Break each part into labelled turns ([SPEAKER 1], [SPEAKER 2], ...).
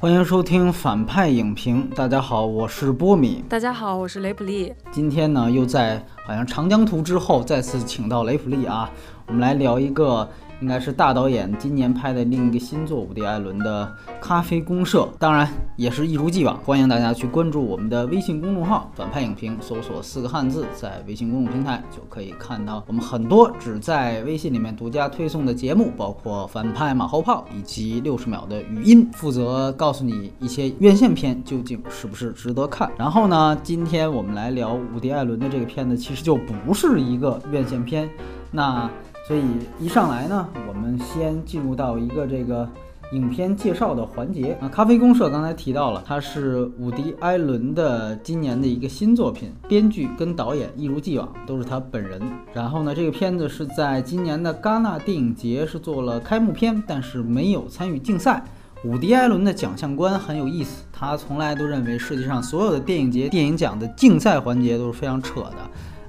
[SPEAKER 1] 欢迎收听反派影评。大家好，我是波米。
[SPEAKER 2] 大家好，我是雷普利。
[SPEAKER 1] 今天呢，又在好像长江图之后再次请到雷普利啊，我们来聊一个。应该是大导演今年拍的另一个新作，伍迪·艾伦的《咖啡公社》，当然也是一如既往，欢迎大家去关注我们的微信公众号“反派影评”，搜索四个汉字，在微信公众平台就可以看到我们很多只在微信里面独家推送的节目，包括反派马后炮以及六十秒的语音，负责告诉你一些院线片究竟是不是值得看。然后呢，今天我们来聊伍迪·艾伦的这个片子，其实就不是一个院线片，那。所以一上来呢，我们先进入到一个这个影片介绍的环节啊。咖啡公社刚才提到了，它是伍迪·艾伦的今年的一个新作品，编剧跟导演一如既往都是他本人。然后呢，这个片子是在今年的戛纳电影节是做了开幕片，但是没有参与竞赛。伍迪·艾伦的奖项观很有意思，他从来都认为世界上所有的电影节电影奖的竞赛环节都是非常扯的。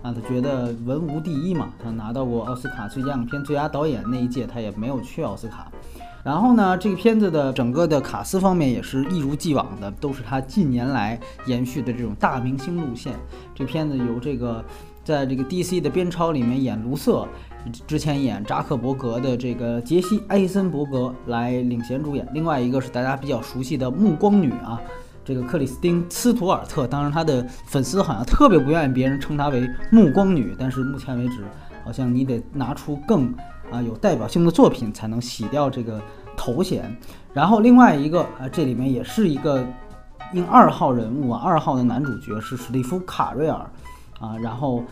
[SPEAKER 1] 啊，他觉得文无第一嘛，他拿到过奥斯卡最佳影片、最佳导演那一届，他也没有去奥斯卡。然后呢，这个片子的整个的卡司方面也是一如既往的，都是他近年来延续的这种大明星路线。这片子由这个在这个 DC 的边超里面演卢瑟，之前演扎克伯格的这个杰西·艾森伯格来领衔主演，另外一个是大家比较熟悉的暮光女啊。这个克里斯汀·斯图尔特，当然他的粉丝好像特别不愿意别人称她为“暮光女”，但是目前为止，好像你得拿出更啊有代表性的作品才能洗掉这个头衔。然后另外一个啊，这里面也是一个应二号人物啊，二号的男主角是史蒂夫·卡瑞尔啊，然后。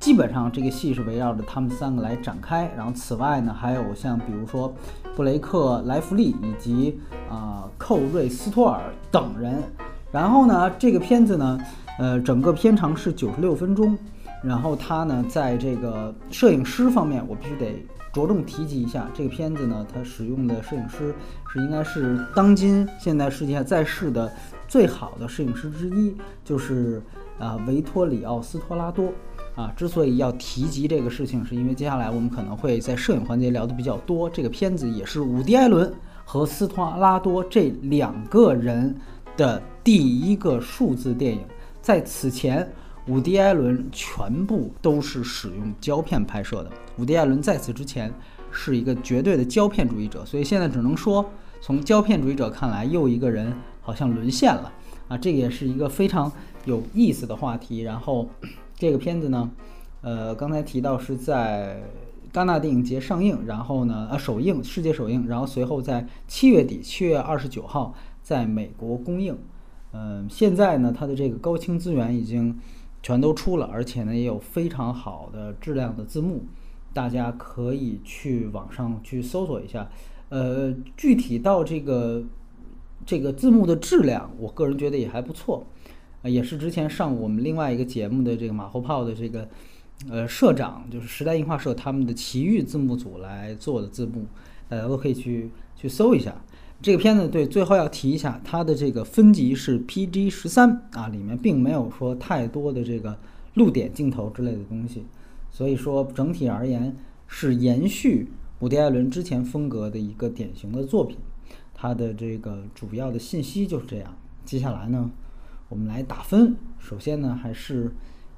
[SPEAKER 1] 基本上这个戏是围绕着他们三个来展开，然后此外呢，还有像比如说布雷克莱弗利以及啊寇瑞斯托尔等人。然后呢，这个片子呢，呃，整个片长是九十六分钟。然后他呢，在这个摄影师方面，我必须得着重提及一下，这个片子呢，它使用的摄影师是应该是当今现在世界在世的最好的摄影师之一，就是啊维托里奥斯托拉多。啊，之所以要提及这个事情，是因为接下来我们可能会在摄影环节聊的比较多。这个片子也是伍迪·艾伦和斯托拉多这两个人的第一个数字电影。在此前，伍迪·艾伦全部都是使用胶片拍摄的。伍迪·艾伦在此之前是一个绝对的胶片主义者，所以现在只能说，从胶片主义者看来，又一个人好像沦陷了。啊，这也是一个非常有意思的话题。然后。这个片子呢，呃，刚才提到是在戛纳电影节上映，然后呢，呃，首映，世界首映，然后随后在七月底，七月二十九号在美国公映。嗯，现在呢，它的这个高清资源已经全都出了，而且呢，也有非常好的质量的字幕，大家可以去网上去搜索一下。呃，具体到这个这个字幕的质量，我个人觉得也还不错。啊，也是之前上我们另外一个节目的这个马后炮的这个，呃，社长就是时代映画社他们的奇遇字幕组来做的字幕，大家都可以去去搜一下。这个片子对，最后要提一下，它的这个分级是 PG 十三啊，里面并没有说太多的这个露点镜头之类的东西，所以说整体而言是延续伍迪·艾伦之前风格的一个典型的作品。它的这个主要的信息就是这样。接下来呢？我们来打分。首先呢，还是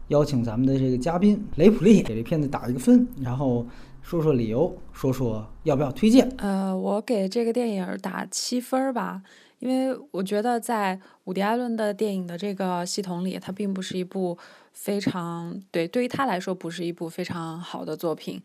[SPEAKER 1] 邀请咱们的这个嘉宾雷普利给这片子打一个分，然后说说理由，说说要不要推荐。
[SPEAKER 2] 呃，我给这个电影打七分吧，因为我觉得在伍迪·艾伦的电影的这个系统里，它并不是一部非常对对于他来说不是一部非常好的作品。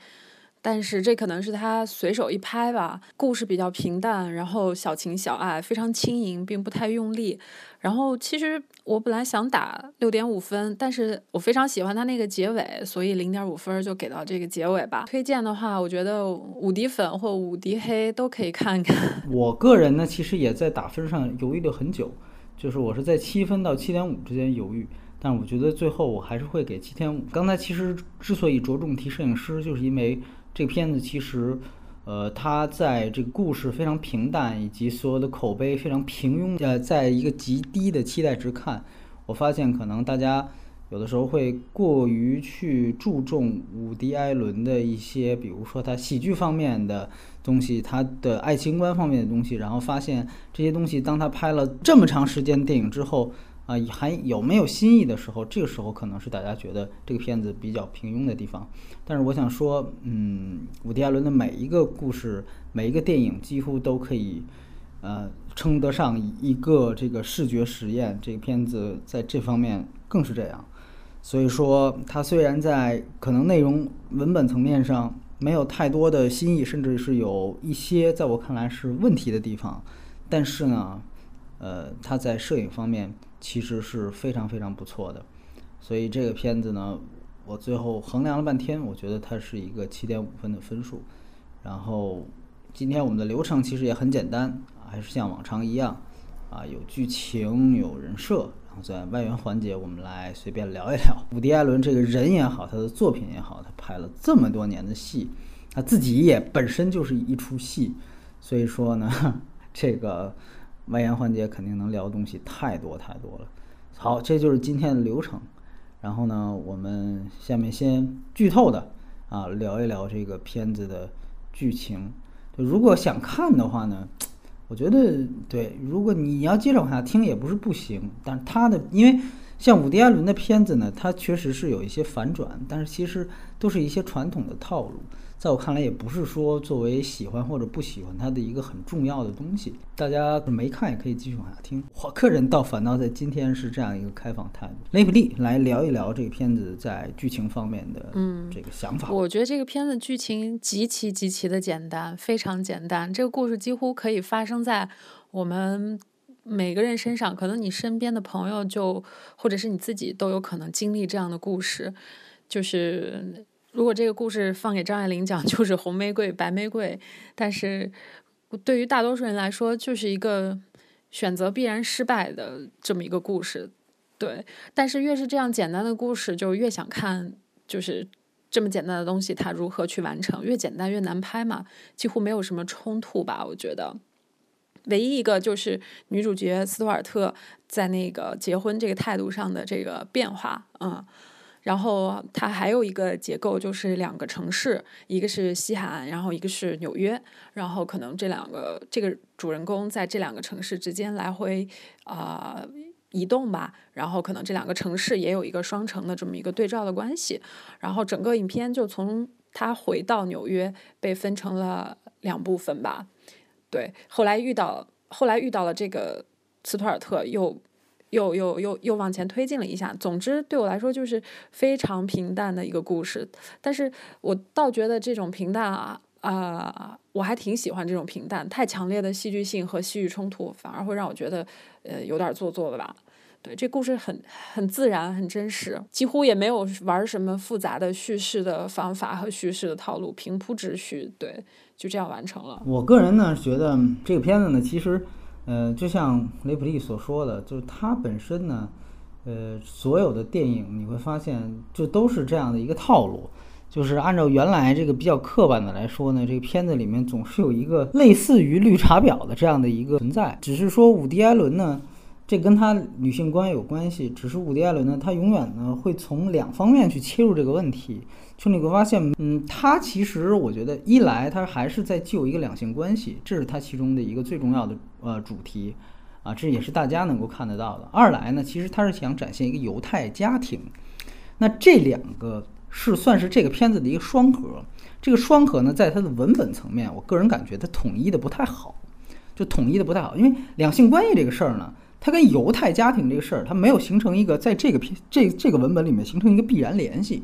[SPEAKER 2] 但是这可能是他随手一拍吧，故事比较平淡，然后小情小爱，非常轻盈，并不太用力。然后其实我本来想打六点五分，但是我非常喜欢他那个结尾，所以零点五分就给到这个结尾吧。推荐的话，我觉得五迪粉或五迪黑都可以看看。
[SPEAKER 1] 我个人呢，其实也在打分上犹豫了很久，就是我是在七分到七点五之间犹豫。但我觉得最后我还是会给七点五。刚才其实之所以着重提摄影师，就是因为这个片子其实，呃，它在这个故事非常平淡，以及所有的口碑非常平庸。呃，在一个极低的期待值看，我发现可能大家有的时候会过于去注重伍迪·艾伦的一些，比如说他喜剧方面的东西，他的爱情观方面的东西，然后发现这些东西，当他拍了这么长时间电影之后，啊，还有没有新意的时候，这个时候可能是大家觉得这个片子比较平庸的地方。但是我想说，嗯，伍迪·艾伦的每一个故事，每一个电影，几乎都可以，呃，称得上一个这个视觉实验。这个片子在这方面更是这样。所以说，它虽然在可能内容文本层面上没有太多的新意，甚至是有一些在我看来是问题的地方，但是呢，呃，它在摄影方面其实是非常非常不错的。所以这个片子呢，我最后衡量了半天，我觉得它是一个七点五分的分数。然后今天我们的流程其实也很简单，还是像往常一样，啊，有剧情，有人设。然后在外援环节，我们来随便聊一聊伍迪·艾伦这个人也好，他的作品也好，他拍了这么多年的戏，他自己也本身就是一出戏，所以说呢，这个外延环节肯定能聊的东西太多太多了。好，这就是今天的流程。然后呢，我们下面先剧透的啊，聊一聊这个片子的剧情。就如果想看的话呢？我觉得对，如果你要接着往下听也不是不行，但是他的因为像伍迪·艾伦的片子呢，它确实是有一些反转，但是其实都是一些传统的套路。在我看来，也不是说作为喜欢或者不喜欢它的一个很重要的东西。大家没看也可以继续往下听。我个人倒反倒在今天是这样一个开放态度。雷普利来聊一聊这个片子在剧情方面的嗯这个想法。
[SPEAKER 2] 我觉得这个片子剧情极其极其的简单，非常简单。这个故事几乎可以发生在我们每个人身上，可能你身边的朋友就或者是你自己都有可能经历这样的故事，就是。如果这个故事放给张爱玲讲，就是红玫瑰、白玫瑰，但是对于大多数人来说，就是一个选择必然失败的这么一个故事。对，但是越是这样简单的故事，就越想看，就是这么简单的东西，它如何去完成？越简单越难拍嘛，几乎没有什么冲突吧？我觉得，唯一一个就是女主角斯图尔特在那个结婚这个态度上的这个变化，嗯。然后它还有一个结构，就是两个城市，一个是西海岸，然后一个是纽约，然后可能这两个这个主人公在这两个城市之间来回啊移动吧，然后可能这两个城市也有一个双城的这么一个对照的关系，然后整个影片就从他回到纽约被分成了两部分吧，对，后来遇到后来遇到了这个斯图尔特又。又又又又往前推进了一下。总之，对我来说就是非常平淡的一个故事。但是我倒觉得这种平淡啊，啊，我还挺喜欢这种平淡。太强烈的戏剧性和戏剧冲突，反而会让我觉得，呃，有点做作了吧？对，这故事很很自然，很真实，几乎也没有玩什么复杂的叙事的方法和叙事的套路，平铺直叙，对，就这样完成了。
[SPEAKER 1] 我个人呢，觉得这个片子呢，其实。呃，就像雷普利所说的，就是它本身呢，呃，所有的电影你会发现，就都是这样的一个套路，就是按照原来这个比较刻板的来说呢，这个片子里面总是有一个类似于绿茶婊的这样的一个存在，只是说伍迪·艾伦呢。这跟他女性观有关系，只是伍迪·艾伦呢，他永远呢会从两方面去切入这个问题。就你会发现，嗯，他其实我觉得，一来他还是在救一个两性关系，这是他其中的一个最重要的呃主题，啊，这也是大家能够看得到的。二来呢，其实他是想展现一个犹太家庭，那这两个是算是这个片子的一个双核。这个双核呢，在它的文本层面，我个人感觉它统一的不太好，就统一的不太好，因为两性关系这个事儿呢。它跟犹太家庭这个事儿，它没有形成一个在这个篇这这个文本里面形成一个必然联系，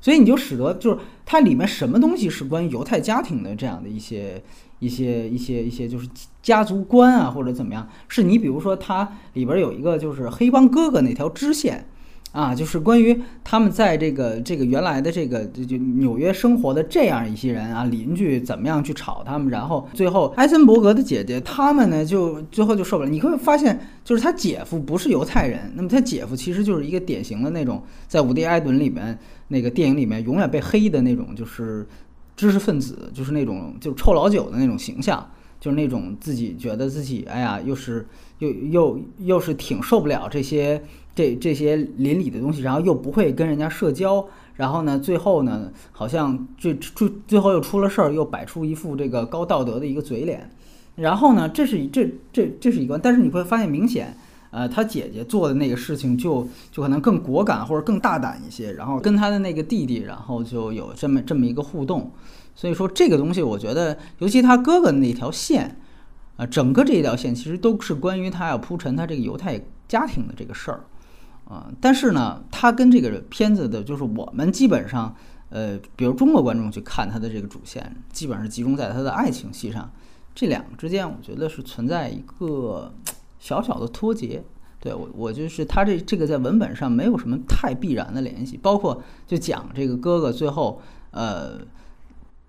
[SPEAKER 1] 所以你就使得就是它里面什么东西是关于犹太家庭的这样的一些一些一些一些就是家族观啊或者怎么样，是你比如说它里边有一个就是黑帮哥哥那条支线。啊，就是关于他们在这个这个原来的这个就就纽约生活的这样一些人啊，邻居怎么样去吵他们，然后最后艾森伯格的姐姐他们呢就最后就受不了。你会发现，就是他姐夫不是犹太人，那么他姐夫其实就是一个典型的那种在伍迪·艾伦里面那个电影里面永远被黑的那种，就是知识分子，就是那种就臭老九的那种形象。就是那种自己觉得自己哎呀，又是又又又是挺受不了这些这这些邻里的东西，然后又不会跟人家社交，然后呢，最后呢，好像最最最后又出了事儿，又摆出一副这个高道德的一个嘴脸，然后呢，这是这这这是一个，但是你会发现明显。呃，他姐姐做的那个事情就就可能更果敢或者更大胆一些，然后跟他的那个弟弟，然后就有这么这么一个互动。所以说这个东西，我觉得，尤其他哥哥那条线，啊，整个这一条线其实都是关于他要铺陈他这个犹太家庭的这个事儿，啊，但是呢，他跟这个片子的，就是我们基本上，呃，比如中国观众去看他的这个主线，基本上是集中在他的爱情戏上，这两个之间，我觉得是存在一个。小小的脱节，对我我就是他这这个在文本上没有什么太必然的联系，包括就讲这个哥哥最后呃，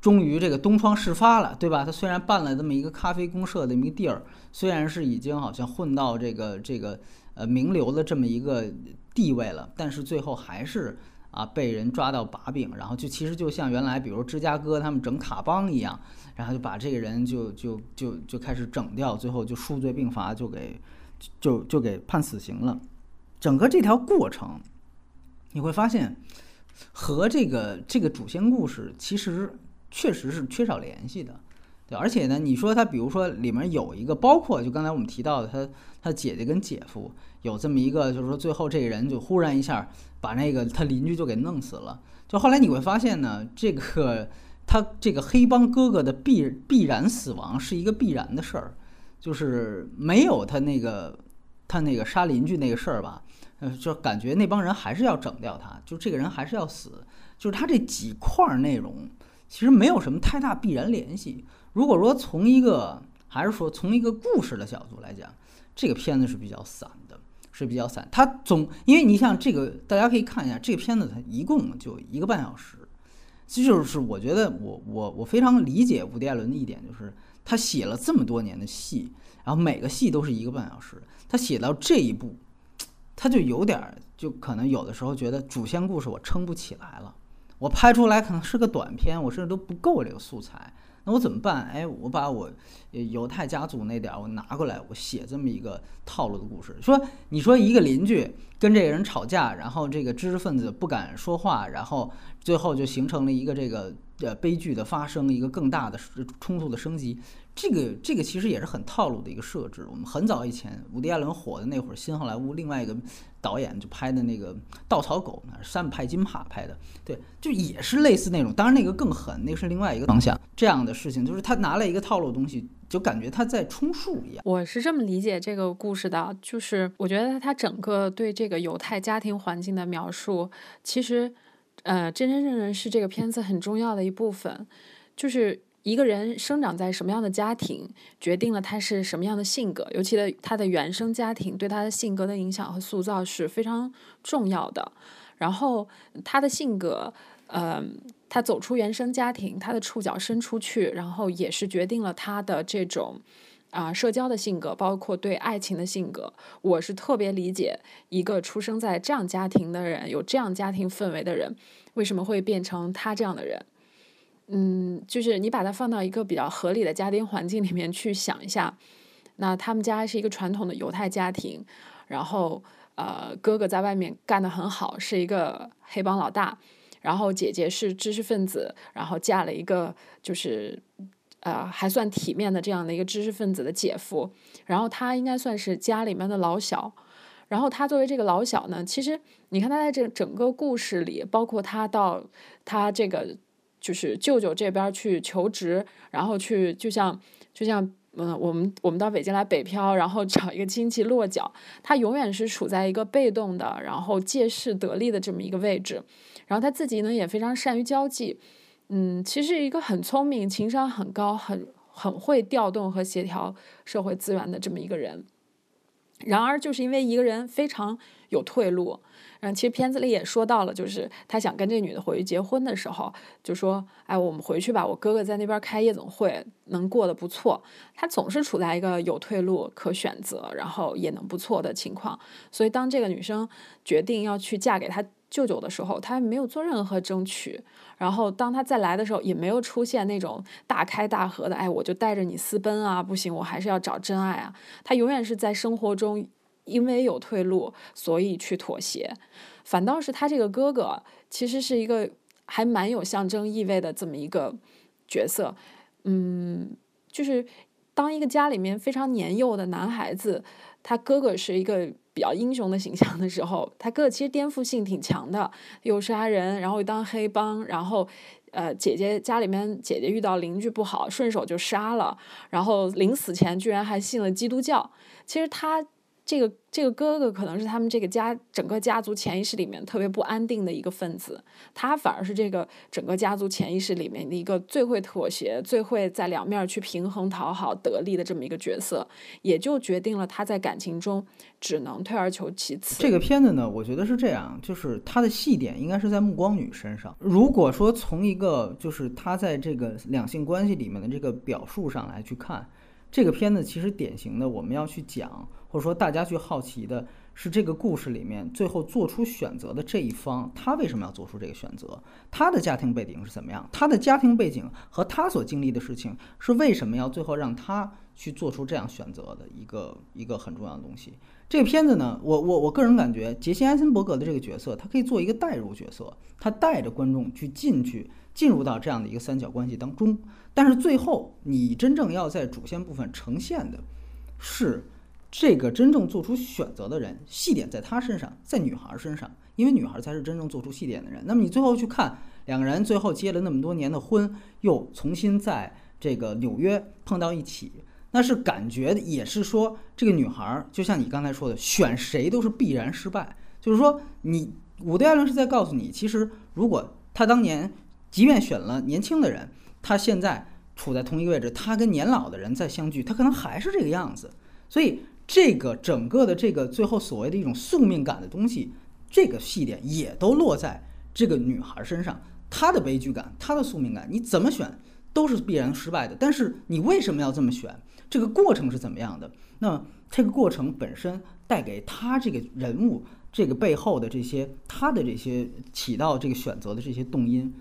[SPEAKER 1] 终于这个东窗事发了，对吧？他虽然办了这么一个咖啡公社的一个地儿，虽然是已经好像混到这个这个呃名流的这么一个地位了，但是最后还是啊被人抓到把柄，然后就其实就像原来比如芝加哥他们整卡邦一样。然后就把这个人就就就就开始整掉，最后就数罪并罚，就给就就给判死刑了。整个这条过程，你会发现和这个这个主线故事其实确实是缺少联系的，对。而且呢，你说他比如说里面有一个，包括就刚才我们提到的，他他姐姐跟姐夫有这么一个，就是说最后这个人就忽然一下把那个他邻居就给弄死了。就后来你会发现呢，这个。他这个黑帮哥哥的必必然死亡是一个必然的事儿，就是没有他那个他那个杀邻居那个事儿吧，呃，就感觉那帮人还是要整掉他，就这个人还是要死，就是他这几块内容其实没有什么太大必然联系。如果说从一个还是说从一个故事的角度来讲，这个片子是比较散的，是比较散。他总因为你像这个，大家可以看一下这个片子，它一共就一个半小时。这就是我觉得我我我非常理解伍迪·艾伦的一点，就是他写了这么多年的戏，然后每个戏都是一个半小时，他写到这一步，他就有点就可能有的时候觉得主线故事我撑不起来了，我拍出来可能是个短片，我甚至都不够这个素材。那我怎么办？哎，我把我犹太家族那点儿我拿过来，我写这么一个套路的故事。说，你说一个邻居跟这个人吵架，然后这个知识分子不敢说话，然后最后就形成了一个这个呃悲剧的发生，一个更大的冲突的升级。这个这个其实也是很套路的一个设置。我们很早以前，伍迪·艾伦火的那会儿，新好莱坞另外一个导演就拍的那个《稻草狗》，山姆·派金帕拍的，对，就也是类似那种。当然那个更狠，那是另外一个方向。这样的事情就是他拿了一个套路东西，就感觉他在充数一样。
[SPEAKER 2] 我是这么理解这个故事的，就是我觉得他整个对这个犹太家庭环境的描述，其实，呃，真真正正是这个片子很重要的一部分，就是。一个人生长在什么样的家庭，决定了他是什么样的性格，尤其的他的原生家庭对他的性格的影响和塑造是非常重要的。然后他的性格，呃，他走出原生家庭，他的触角伸出去，然后也是决定了他的这种啊社交的性格，包括对爱情的性格。我是特别理解一个出生在这样家庭的人，有这样家庭氛围的人，为什么会变成他这样的人。嗯，就是你把它放到一个比较合理的家庭环境里面去想一下，那他们家是一个传统的犹太家庭，然后呃哥哥在外面干得很好，是一个黑帮老大，然后姐姐是知识分子，然后嫁了一个就是呃还算体面的这样的一个知识分子的姐夫，然后他应该算是家里面的老小，然后他作为这个老小呢，其实你看他在这整个故事里，包括他到他这个。就是舅舅这边去求职，然后去就像就像嗯，我们我们到北京来北漂，然后找一个亲戚落脚，他永远是处在一个被动的，然后借势得利的这么一个位置。然后他自己呢也非常善于交际，嗯，其实一个很聪明、情商很高、很很会调动和协调社会资源的这么一个人。然而，就是因为一个人非常有退路。然后其实片子里也说到了，就是他想跟这女的回去结婚的时候，就说：“哎，我们回去吧，我哥哥在那边开夜总会，能过得不错。”他总是处在一个有退路可选择，然后也能不错的情况。所以当这个女生决定要去嫁给他舅舅的时候，他没有做任何争取。然后当他再来的时候，也没有出现那种大开大合的，哎，我就带着你私奔啊，不行，我还是要找真爱啊。他永远是在生活中，因为有退路，所以去妥协。反倒是他这个哥哥，其实是一个还蛮有象征意味的这么一个角色。嗯，就是当一个家里面非常年幼的男孩子，他哥哥是一个。比较英雄的形象的时候，他哥哥其实颠覆性挺强的，又杀人，然后又当黑帮，然后，呃，姐姐家里面姐姐遇到邻居不好，顺手就杀了，然后临死前居然还信了基督教。其实他。这个这个哥哥可能是他们这个家整个家族潜意识里面特别不安定的一个分子，他反而是这个整个家族潜意识里面的一个最会妥协、最会在两面去平衡、讨好、得力的这么一个角色，也就决定了他在感情中只能退而求其次。
[SPEAKER 1] 这个片子呢，我觉得是这样，就是他的戏点应该是在暮光女身上。如果说从一个就是他在这个两性关系里面的这个表述上来去看，这个片子其实典型的我们要去讲。或者说，大家去好奇的是这个故事里面最后做出选择的这一方，他为什么要做出这个选择？他的家庭背景是怎么样？他的家庭背景和他所经历的事情是为什么要最后让他去做出这样选择的一个一个很重要的东西。这个片子呢，我我我个人感觉，杰西·艾森伯格的这个角色，他可以做一个代入角色，他带着观众去进去，进入到这样的一个三角关系当中。但是最后，你真正要在主线部分呈现的是。这个真正做出选择的人，细点在他身上，在女孩身上，因为女孩才是真正做出细点的人。那么你最后去看两个人最后结了那么多年的婚，又重新在这个纽约碰到一起，那是感觉也是说，这个女孩就像你刚才说的，选谁都是必然失败。就是说，你伍迪·艾伦是在告诉你，其实如果他当年即便选了年轻的人，他现在处在同一个位置，他跟年老的人再相聚，他可能还是这个样子。所以。这个整个的这个最后所谓的一种宿命感的东西，这个细点也都落在这个女孩身上，她的悲剧感，她的宿命感，你怎么选都是必然失败的。但是你为什么要这么选？这个过程是怎么样的？那这个过程本身带给他这个人物这个背后的这些他的这些起到这个选择的这些动因，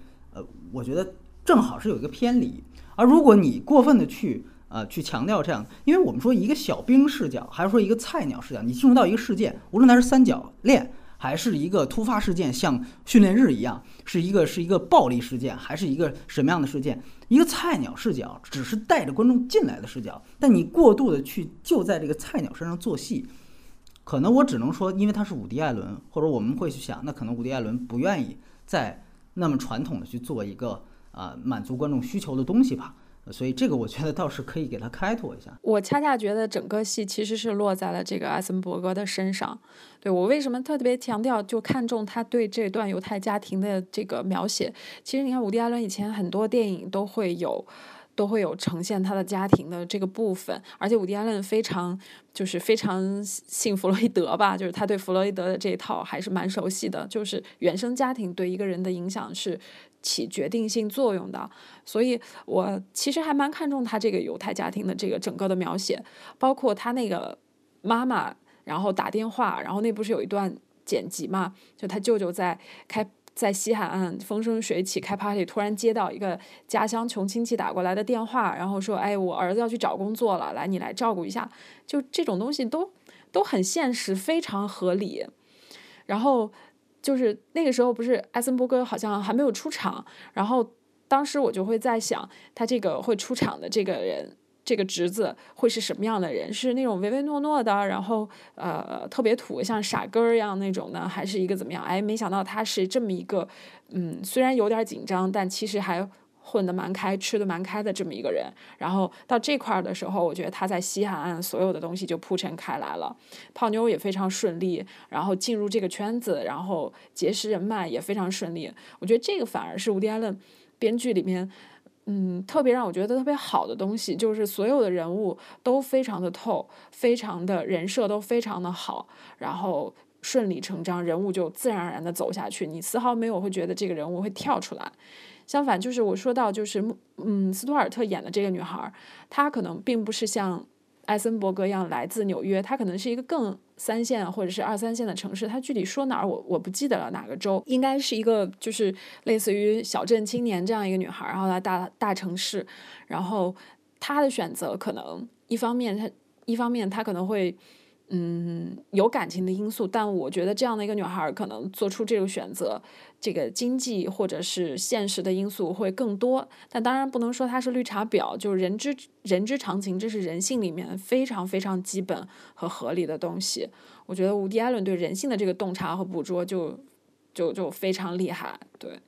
[SPEAKER 1] 我觉得正好是有一个偏离。而如果你过分的去。呃，去强调这样，因为我们说一个小兵视角，还是说一个菜鸟视角，你进入到一个事件，无论它是三角恋，还是一个突发事件，像训练日一样，是一个是一个暴力事件，还是一个什么样的事件？一个菜鸟视角，只是带着观众进来的视角，但你过度的去就在这个菜鸟身上做戏，可能我只能说，因为他是伍迪·艾伦，或者我们会去想，那可能伍迪·艾伦不愿意在那么传统的去做一个啊满足观众需求的东西吧。所以这个我觉得倒是可以给他开拓一下。
[SPEAKER 2] 我恰恰觉得整个戏其实是落在了这个艾森伯格的身上。对我为什么特别强调就看重他对这段犹太家庭的这个描写？其实你看伍迪·艾伦以前很多电影都会有，都会有呈现他的家庭的这个部分。而且伍迪·艾伦非常就是非常信弗洛伊德吧，就是他对弗洛伊德的这一套还是蛮熟悉的。就是原生家庭对一个人的影响是。起决定性作用的，所以我其实还蛮看重他这个犹太家庭的这个整个的描写，包括他那个妈妈，然后打电话，然后那不是有一段剪辑嘛？就他舅舅在开在西海岸风生水起开 party，突然接到一个家乡穷亲戚打过来的电话，然后说：“哎，我儿子要去找工作了，来你来照顾一下。”就这种东西都都很现实，非常合理，然后。就是那个时候，不是艾森伯格好像还没有出场，然后当时我就会在想，他这个会出场的这个人，这个侄子会是什么样的人？是那种唯唯诺诺的，然后呃特别土，像傻根儿一样那种呢，还是一个怎么样？哎，没想到他是这么一个，嗯，虽然有点紧张，但其实还。混得蛮开，吃得蛮开的这么一个人，然后到这块儿的时候，我觉得他在西海岸所有的东西就铺陈开来了，泡妞也非常顺利，然后进入这个圈子，然后结识人脉也非常顺利。我觉得这个反而是伍迪·艾伦编剧里面，嗯，特别让我觉得特别好的东西，就是所有的人物都非常的透，非常的人设都非常的好，然后顺理成章，人物就自然而然的走下去，你丝毫没有会觉得这个人物会跳出来。相反，就是我说到，就是嗯，斯图尔特演的这个女孩，她可能并不是像艾森伯格一样来自纽约，她可能是一个更三线或者是二三线的城市，它具体说哪儿我我不记得了，哪个州应该是一个就是类似于小镇青年这样一个女孩，然后来大大城市，然后她的选择可能一方面她一方面她可能会。嗯，有感情的因素，但我觉得这样的一个女孩可能做出这个选择，这个经济或者是现实的因素会更多。但当然不能说她是绿茶婊，就是人之人之常情，这是人性里面非常非常基本和合理的东西。我觉得伍迪·艾伦对人性的这个洞察和捕捉就就就非常厉害。对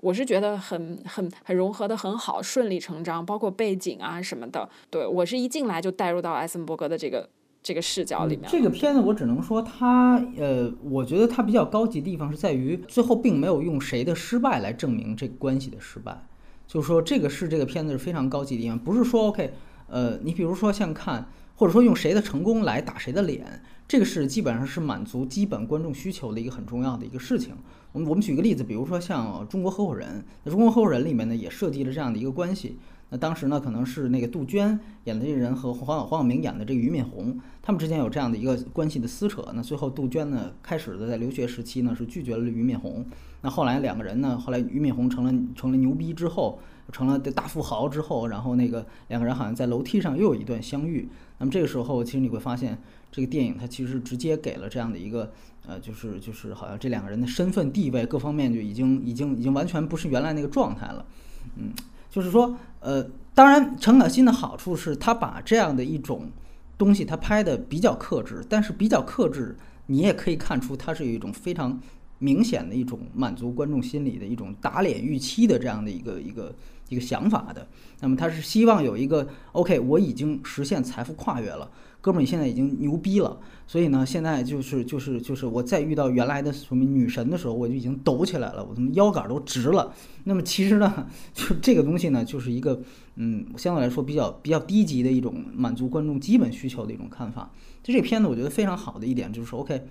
[SPEAKER 2] 我是觉得很很很融合的很好，顺理成章，包括背景啊什么的。对我是一进来就带入到艾森伯格的这个。这个视角里面，
[SPEAKER 1] 这个片子我只能说它，呃，我觉得它比较高级的地方是在于最后并没有用谁的失败来证明这个关系的失败，就是说这个是这个片子是非常高级的地方，不是说 OK，呃，你比如说像看，或者说用谁的成功来打谁的脸，这个是基本上是满足基本观众需求的一个很重要的一个事情。我们我们举个例子，比如说像中国合伙人，那中国合伙人里面呢也设计了这样的一个关系。那当时呢，可能是那个杜鹃演的这个人和黄黄晓明演的这个俞敏洪，他们之间有这样的一个关系的撕扯。那最后杜鹃呢，开始的在留学时期呢是拒绝了俞敏洪。那后来两个人呢，后来俞敏洪成了成了牛逼之后，成了大富豪之后，然后那个两个人好像在楼梯上又有一段相遇。那么这个时候，其实你会发现，这个电影它其实直接给了这样的一个，呃，就是就是好像这两个人的身份地位各方面就已经已经已经完全不是原来那个状态了，嗯。就是说，呃，当然，陈可辛的好处是他把这样的一种东西，他拍的比较克制，但是比较克制，你也可以看出他是有一种非常明显的一种满足观众心理的一种打脸预期的这样的一个一个一个想法的。那么他是希望有一个 OK，我已经实现财富跨越了。哥们儿，你现在已经牛逼了，所以呢，现在就是就是就是我再遇到原来的什么女神的时候，我就已经抖起来了，我他妈腰杆都直了。那么其实呢，就这个东西呢，就是一个嗯，相对来说比较比较低级的一种满足观众基本需求的一种看法。就这片子，我觉得非常好的一点就是，OK，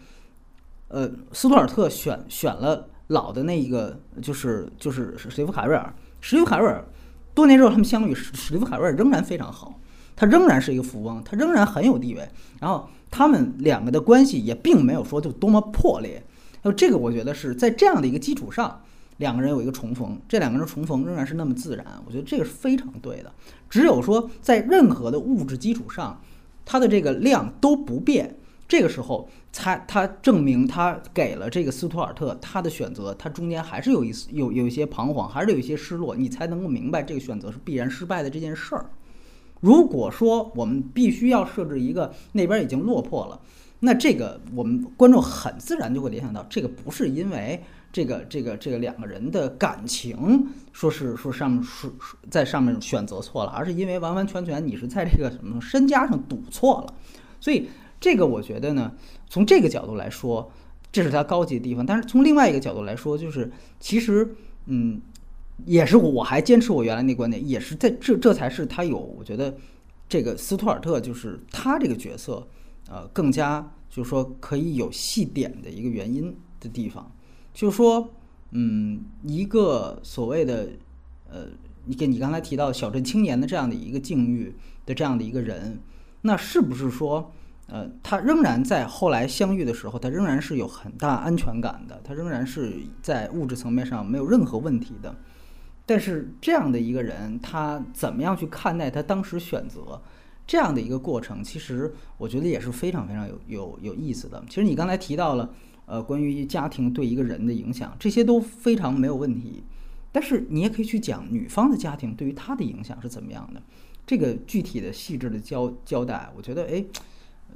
[SPEAKER 1] 呃，斯图尔特选选了老的那一个，就是就是史蒂夫·卡瑞尔，史蒂夫·卡瑞尔多年之后他们相遇，史蒂夫·卡瑞尔仍然非常好。他仍然是一个富翁，他仍然很有地位。然后他们两个的关系也并没有说就多么破裂。就这个，我觉得是在这样的一个基础上，两个人有一个重逢，这两个人重逢仍然是那么自然。我觉得这个是非常对的。只有说在任何的物质基础上，它的这个量都不变，这个时候才他证明他给了这个斯图尔特他的选择，他中间还是有一有有一些彷徨，还是有一些失落，你才能够明白这个选择是必然失败的这件事儿。如果说我们必须要设置一个那边已经落魄了，那这个我们观众很自然就会联想到，这个不是因为这个这个这个两个人的感情说是说上面是在上面选择错了，而是因为完完全全你是在这个什么身家上赌错了。所以这个我觉得呢，从这个角度来说，这是他高级的地方。但是从另外一个角度来说，就是其实嗯。也是，我还坚持我原来那观点，也是在这，这才是他有，我觉得这个斯图尔特就是他这个角色，呃，更加就是说可以有细点的一个原因的地方，就是说，嗯，一个所谓的，呃，你跟你刚才提到小镇青年的这样的一个境遇的这样的一个人，那是不是说，呃，他仍然在后来相遇的时候，他仍然是有很大安全感的，他仍然是在物质层面上没有任何问题的。但是这样的一个人，他怎么样去看待他当时选择这样的一个过程？其实我觉得也是非常非常有有有意思的。其实你刚才提到了，呃，关于家庭对一个人的影响，这些都非常没有问题。但是你也可以去讲女方的家庭对于他的影响是怎么样的，这个具体的细致的交交代，我觉得，哎，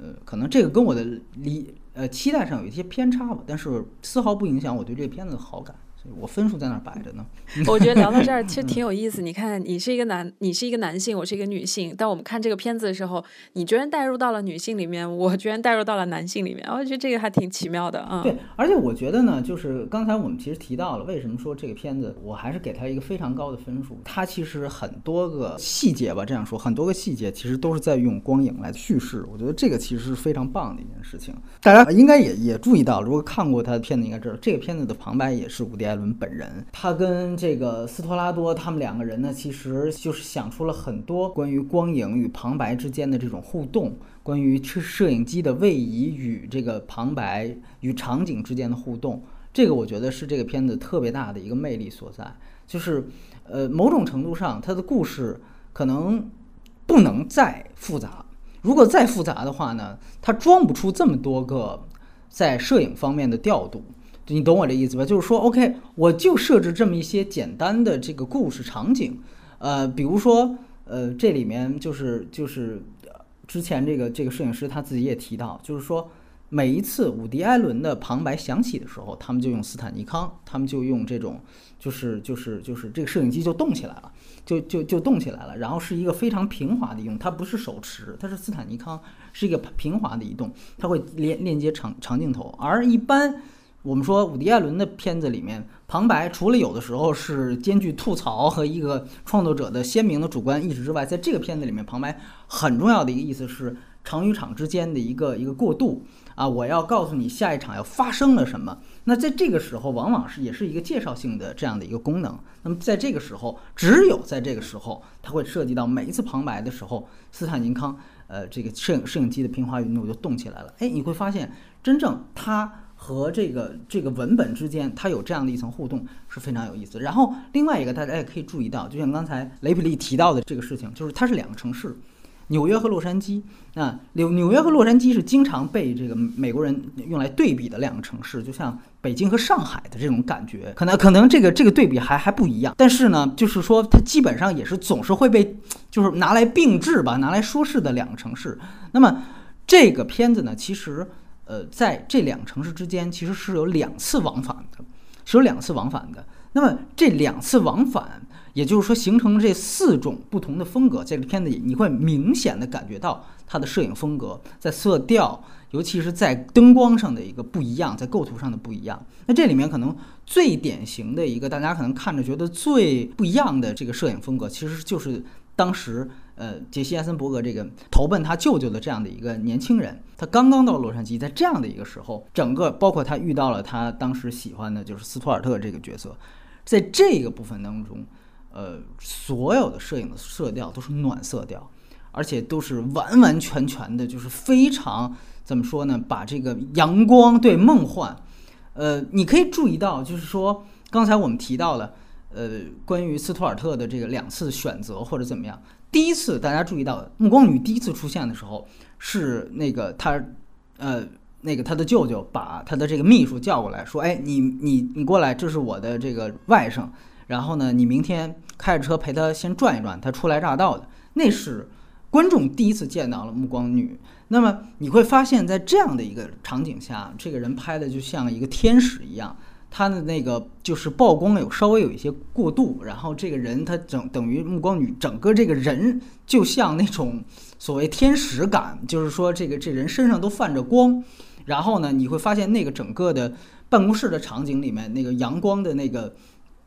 [SPEAKER 1] 呃，可能这个跟我的理呃期待上有一些偏差吧，但是丝毫不影响我对这片子的好感。我分数在那儿摆着呢。
[SPEAKER 2] 我觉得聊到这儿其实挺有意思。你看，你是一个男，你是一个男性，我是一个女性。但我们看这个片子的时候，你居然带入到了女性里面，我居然带入到了男性里面。我觉得这个还挺奇妙的啊。
[SPEAKER 1] 对，而且我觉得呢，就是刚才我们其实提到了，为什么说这个片子，我还是给他一个非常高的分数。它其实很多个细节吧，这样说，很多个细节其实都是在用光影来叙事。我觉得这个其实是非常棒的一件事情。大家应该也也注意到，如果看过他的片子，应该知道这个片子的旁白也是伍迪。艾伦本人。他跟这个斯托拉多他们两个人呢，其实就是想出了很多关于光影与旁白之间的这种互动，关于摄摄影机的位移与这个旁白与场景之间的互动。这个我觉得是这个片子特别大的一个魅力所在，就是呃，某种程度上它的故事可能不能再复杂。如果再复杂的话呢，它装不出这么多个在摄影方面的调度，你懂我这意思吧？就是说，OK，我就设置这么一些简单的这个故事场景，呃，比如说，呃，这里面就是就是之前这个这个摄影师他自己也提到，就是说。每一次伍迪·艾伦的旁白响起的时候，他们就用斯坦尼康，他们就用这种，就是就是就是这个摄影机就动起来了，就就就动起来了，然后是一个非常平滑的移动，它不是手持，它是斯坦尼康，是一个平滑的移动，它会连链接长长镜头。而一般我们说伍迪·艾伦的片子里面，旁白除了有的时候是兼具吐槽和一个创作者的鲜明的主观意识之外，在这个片子里面，旁白很重要的一个意思是场与场之间的一个一个过渡。啊，我要告诉你下一场要发生了什么。那在这个时候，往往是也是一个介绍性的这样的一个功能。那么在这个时候，只有在这个时候，它会涉及到每一次旁白的时候，斯坦尼康，呃，这个摄影摄影机的平滑运动就动起来了。哎，你会发现，真正它和这个这个文本之间，它有这样的一层互动是非常有意思。然后另外一个，大家也可以注意到，就像刚才雷普利提到的这个事情，就是它是两个城市。纽约和洛杉矶，那，纽纽约和洛杉矶是经常被这个美国人用来对比的两个城市，就像北京和上海的这种感觉，可能可能这个这个对比还还不一样，但是呢，就是说它基本上也是总是会被就是拿来并置吧，拿来说事的两个城市。那么这个片子呢，其实呃在这两个城市之间其实是有两次往返的，是有两次往返的。那么这两次往返。也就是说，形成这四种不同的风格，在这片子里，你会明显的感觉到它的摄影风格在色调，尤其是在灯光上的一个不一样，在构图上的不一样。那这里面可能最典型的一个，大家可能看着觉得最不一样的这个摄影风格，其实就是当时呃杰西·艾森伯格这个投奔他舅舅的这样的一个年轻人，他刚刚到洛杉矶，在这样的一个时候，整个包括他遇到了他当时喜欢的就是斯图尔特这个角色，在这个部分当中。呃，所有的摄影的色调都是暖色调，而且都是完完全全的，就是非常怎么说呢？把这个阳光对梦幻，呃，你可以注意到，就是说刚才我们提到了，呃，关于斯图尔特的这个两次选择或者怎么样。第一次大家注意到，暮光女第一次出现的时候，是那个他，呃，那个他的舅舅把他的这个秘书叫过来说：“哎，你你你过来，这是我的这个外甥。”然后呢，你明天开着车陪他先转一转，他初来乍到的，那是观众第一次见到了暮光女。那么你会发现在这样的一个场景下，这个人拍的就像一个天使一样，他的那个就是曝光有稍微有一些过度，然后这个人他整等于目光女整个这个人就像那种所谓天使感，就是说这个这人身上都泛着光。然后呢，你会发现那个整个的办公室的场景里面那个阳光的那个。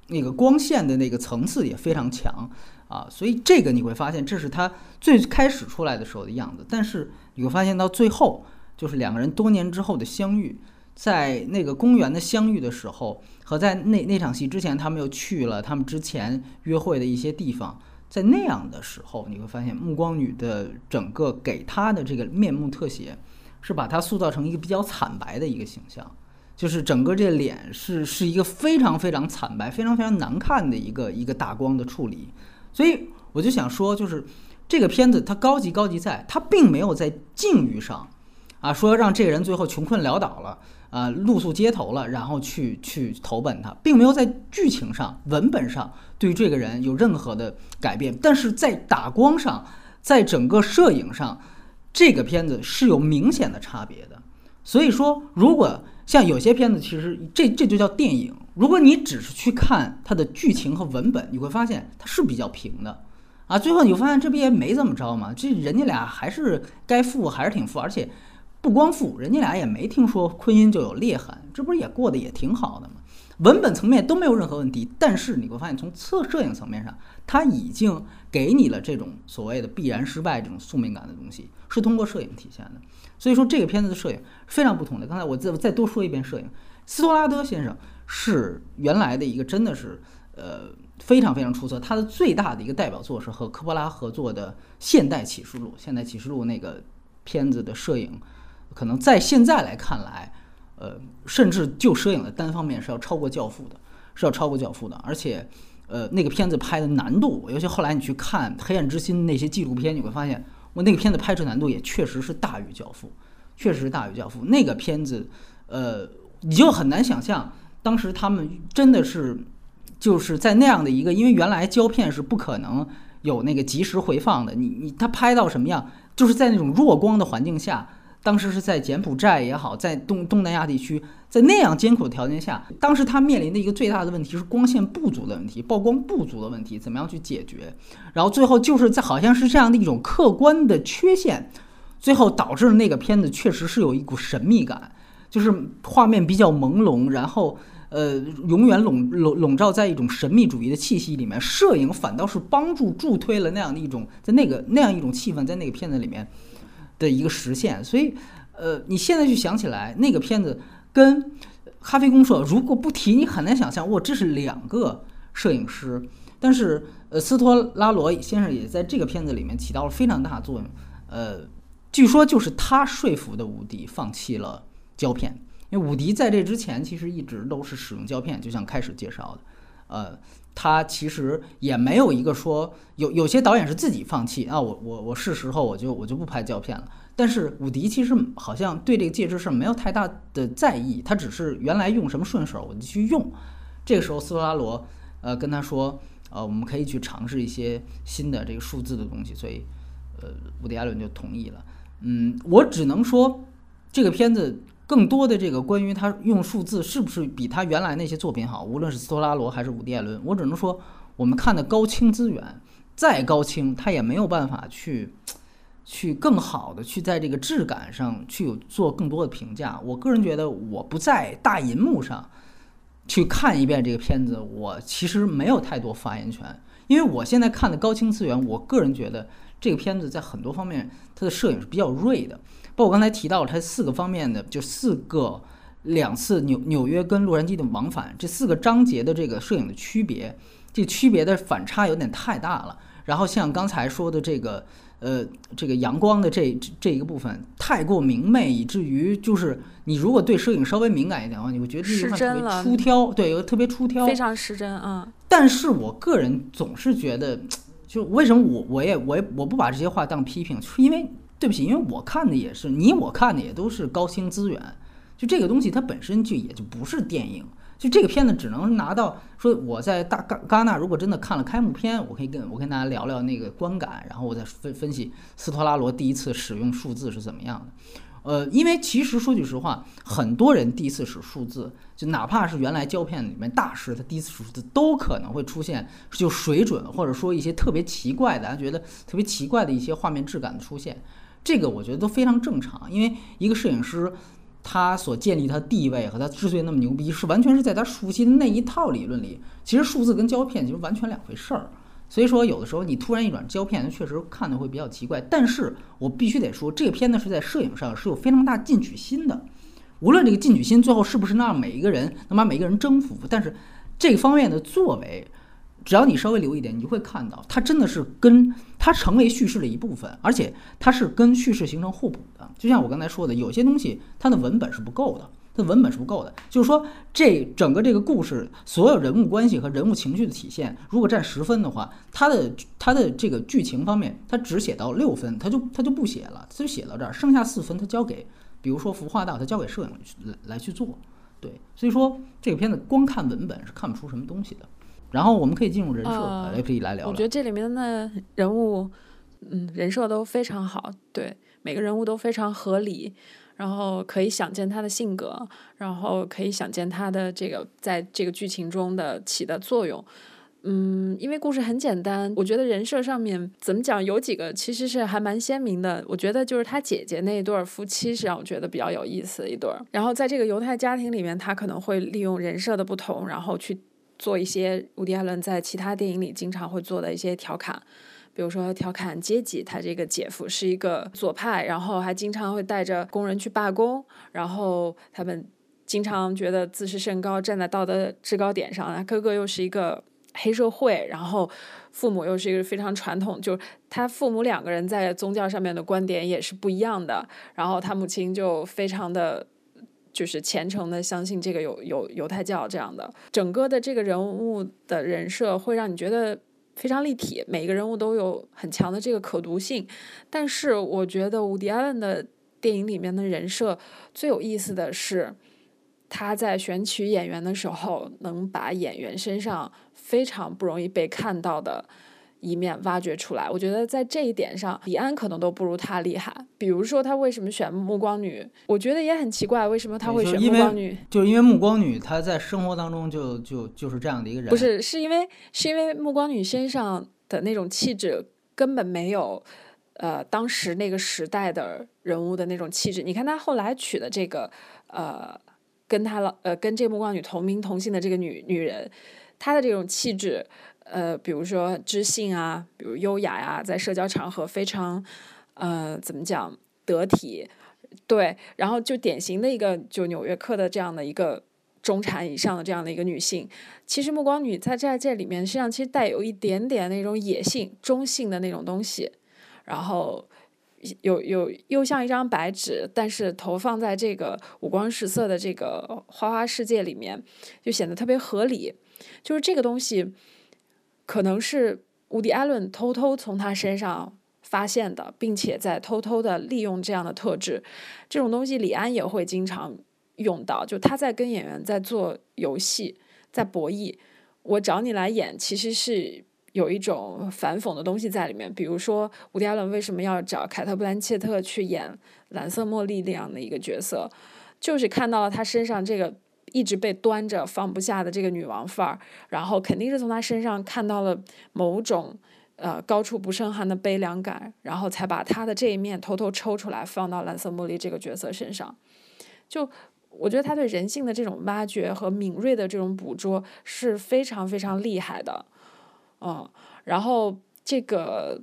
[SPEAKER 1] 那个光线的那个层次也非常强啊，所以这个你会发现这是他最开始出来的时候的样子。但是你会发现到最后，就是两个人多年之后的相遇，在那个公园的相遇的时候，和在那那场戏之前，他们又去了他们之前约会的一些地方，在那样的时候，你会发现暮光女的整个给她的这个面目特写，是把她塑造成一个比较惨白的一个形象。就是整个这脸是是一个非常非常惨白、非常非常难看的一个一个打光的处理，所以我就想说，就是这个片子它高级高级在，它并没有在境遇上，啊，说让这个人最后穷困潦倒了，啊，露宿街头了，然后去去投奔他，并没有在剧情上、文本上对这个人有任何的改变，但是在打光上，在整个摄影上，这个片子是有明显的差别的。所以说，如果像有些片子，其实这这就叫电影。如果你只是去看它的剧情和文本，你会发现它是比较平的，啊，最后你会发现这不也没怎么着嘛？这人家俩还是该富还是挺富，而且不光富，人家俩也没听说婚姻就有裂痕，这不是也过得也挺好的吗？文本层面都没有任何问题，但是你会发现从侧摄影层面上，它已经给你了这种所谓的必然失败这种宿命感的东西，是通过摄影体现的。所以说这个片子的摄影非常不同的。刚才我再再多说一遍，摄影斯托拉德先生是原来的一个真的是呃非常非常出色。他的最大的一个代表作是和科波拉合作的《现代启示录》。《现代启示录》那个片子的摄影，可能在现在来看来，呃，甚至就摄影的单方面是要超过《教父》的，是要超过《教父》的。而且，呃，那个片子拍的难度，尤其后来你去看《黑暗之心》那些纪录片，你会发现，我那个片子拍摄难度也确实是大于《教父》。确实是大于《教父》那个片子，呃，你就很难想象，当时他们真的是就是在那样的一个，因为原来胶片是不可能有那个及时回放的，你你他拍到什么样，就是在那种弱光的环境下，当时是在柬埔寨也好，在东东南亚地区，在那样艰苦的条件下，当时他面临的一个最大的问题是光线不足的问题，曝光不足的问题，怎么样去解决？然后最后就是在好像是这样的一种客观的缺陷。最后导致了那个片子确实是有一股神秘感，就是画面比较朦胧，然后呃，永远笼笼笼罩在一种神秘主义的气息里面。摄影反倒是帮助助推了那样的一种在那个那样一种气氛在那个片子里面的一个实现。所以，呃，你现在去想起来那个片子跟《咖啡公社》，如果不提，你很难想象，哇，这是两个摄影师。但是，呃，斯托拉罗先生也在这个片子里面起到了非常大的作用，呃。据说就是他说服的伍迪放弃了胶片，因为伍迪在这之前其实一直都是使用胶片，就像开始介绍的，呃，他其实也没有一个说有有些导演是自己放弃啊，我我我是时候我就我就不拍胶片了。但是伍迪其实好像对这个介质是没有太大的在意，他只是原来用什么顺手我就去用。这个时候斯托拉罗呃跟他说，呃，我们可以去尝试一些新的这个数字的东西，所以呃伍迪艾伦就同意了。嗯，我只能说，这个片子更多的这个关于他用数字是不是比他原来那些作品好，无论是斯托拉罗还是伍迪·艾伦，我只能说，我们看的高清资源再高清，他也没有办法去 去更好的去在这个质感上去做更多的评价。我个人觉得，我不在大银幕上去看一遍这个片子，我其实没有太多发言权，因为我现在看的高清资源，我个人觉得。这个片子在很多方面，它的摄影是比较锐的。包括我刚才提到了它四个方面的，就四个两次纽纽约跟洛杉矶的往返，这四个章节的这个摄影的区别，这区别的反差有点太大了。然后像刚才说的这个，呃，这个阳光的这这一个部分太过明媚，以至于就是你如果对摄影稍微敏感一点的话，你会觉得这个特别出挑，对，有特别出挑，
[SPEAKER 2] 非常失真啊。
[SPEAKER 1] 但是我个人总是觉得。就为什么我我也我也我不把这些话当批评，是因为对不起，因为我看的也是你我看的也都是高清资源，就这个东西它本身就也就不是电影，就这个片子只能拿到说我在大戛戛纳如果真的看了开幕片，我可以跟我跟大家聊聊那个观感，然后我再分分析斯托拉罗第一次使用数字是怎么样的。呃，因为其实说句实话，很多人第一次使数字，就哪怕是原来胶片里面大师，他第一次数字都可能会出现就水准，或者说一些特别奇怪的，大家觉得特别奇怪的一些画面质感的出现。这个我觉得都非常正常，因为一个摄影师他所建立他的地位和他之所以那么牛逼，是完全是在他熟悉的那一套理论里。其实数字跟胶片其实完全两回事儿。所以说，有的时候你突然一转胶片，确实看的会比较奇怪。但是我必须得说，这个片子是在摄影上是有非常大进取心的。无论这个进取心最后是不是能让每一个人能把每一个人征服，但是这方面的作为，只要你稍微留一点，你就会看到它真的是跟它成为叙事的一部分，而且它是跟叙事形成互补的。就像我刚才说的，有些东西它的文本是不够的。它文本是不够的，就是说，这整个这个故事所有人物关系和人物情绪的体现，如果占十分的话，它的它的这个剧情方面，它只写到六分，它就它就不写了，它就写到这儿，剩下四分它交给，比如说服化道，它交给摄影来来去做，对，所以说这个片子光看文本是看不出什么东西的。然后我们可以进入人设，可以来聊。
[SPEAKER 2] 我觉得这里面的人物，嗯，人设都非常好，对，每个人物都非常合理。然后可以想见他的性格，然后可以想见他的这个在这个剧情中的起的作用。嗯，因为故事很简单，我觉得人设上面怎么讲，有几个其实是还蛮鲜明的。我觉得就是他姐姐那一对夫妻是让我觉得比较有意思的一对儿。然后在这个犹太家庭里面，他可能会利用人设的不同，然后去做一些伍迪·艾伦在其他电影里经常会做的一些调侃。比如说调侃阶级，他这个姐夫是一个左派，然后还经常会带着工人去罢工，然后他们经常觉得自视甚高，站在道德制高点上。他哥哥又是一个黑社会，然后父母又是一个非常传统，就是他父母两个人在宗教上面的观点也是不一样的。然后他母亲就非常的，就是虔诚的相信这个犹犹犹太教这样的。整个的这个人物的人设会让你觉得非常立体，每一个人物都有很强的这个可读性。但是我觉得伍迪·艾伦的电影里面的人设最有意思的是。他在选取演员的时候，能把演员身上非常不容易被看到的一面挖掘出来。我觉得在这一点上，李安可能都不如他厉害。比如说，他为什么选暮光女？我觉得也很奇怪，为什么他会选暮光女？
[SPEAKER 1] 就是因为暮光女她在生活当中就就就是这样的一个人。
[SPEAKER 2] 不是，是因为是因为暮光女身上的那种气质根本没有，呃，当时那个时代的人物的那种气质。你看她后来娶的这个，呃。跟她老呃，跟这暮光女同名同姓的这个女女人，她的这种气质，呃，比如说知性啊，比如优雅呀，在社交场合非常，呃，怎么讲得体，对，然后就典型的一个就纽约客的这样的一个中产以上的这样的一个女性。其实目光女在在这里面，实际上其实带有一点点那种野性、中性的那种东西，然后。有有又像一张白纸，但是投放在这个五光十色的这个花花世界里面，就显得特别合理。就是这个东西，可能是伍迪·艾伦偷偷从他身上发现的，并且在偷偷的利用这样的特质。这种东西，李安也会经常用到。就他在跟演员在做游戏，在博弈。我找你来演，其实是。有一种反讽的东西在里面，比如说伍迪·艾伦为什么要找凯特·布兰切特去演蓝色茉莉那样的一个角色，就是看到了他身上这个一直被端着放不下的这个女王范儿，然后肯定是从她身上看到了某种呃高处不胜寒的悲凉感，然后才把她的这一面偷偷抽出来放到蓝色茉莉这个角色身上。就我觉得他对人性的这种挖掘和敏锐的这种捕捉是非常非常厉害的。嗯，然后这个，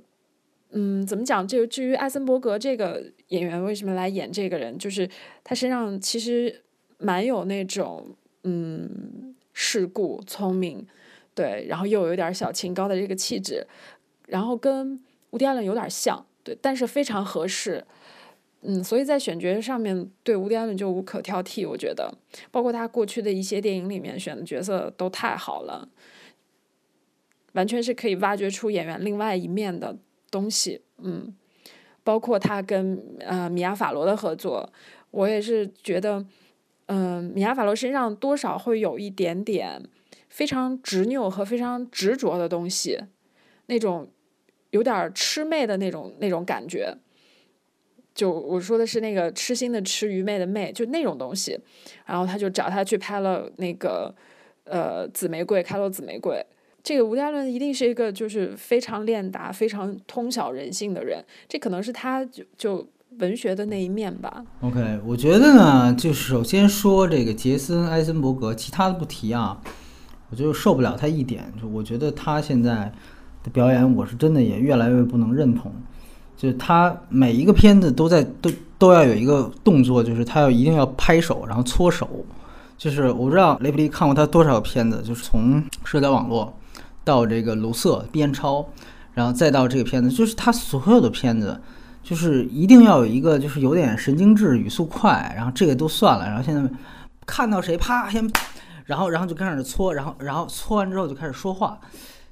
[SPEAKER 2] 嗯，怎么讲？就至于艾森伯格这个演员为什么来演这个人，就是他身上其实蛮有那种嗯世故、聪明，对，然后又有点小清高的这个气质，然后跟伍迪·艾伦有点像，对，但是非常合适，嗯，所以在选角上面对伍迪·艾伦就无可挑剔，我觉得，包括他过去的一些电影里面选的角色都太好了。完全是可以挖掘出演员另外一面的东西，嗯，包括他跟呃米娅法罗的合作，我也是觉得，嗯，米娅法罗身上多少会有一点点非常执拗和非常执着的东西，那种有点魑魅的那种那种感觉，就我说的是那个痴心的痴愚昧的昧，就那种东西，然后他就找他去拍了那个呃紫玫瑰，开罗紫玫瑰。这个吴家伦一定是一个就是非常练达、非常通晓人性的人，这可能是他就就文学的那一面吧。
[SPEAKER 1] OK，我觉得呢，就首先说这个杰森·艾森伯格，其他的不提啊，我就受不了他一点，就我觉得他现在的表演，我是真的也越来越不能认同。就是他每一个片子都在都都要有一个动作，就是他要一定要拍手，然后搓手。就是我不知道雷普利看过他多少片子，就是从社交网络。到这个卢瑟边超，然后再到这个片子，就是他所有的片子，就是一定要有一个就是有点神经质、语速快，然后这个都算了，然后现在看到谁啪先，然后然后就开始搓，然后然后搓完之后就开始说话，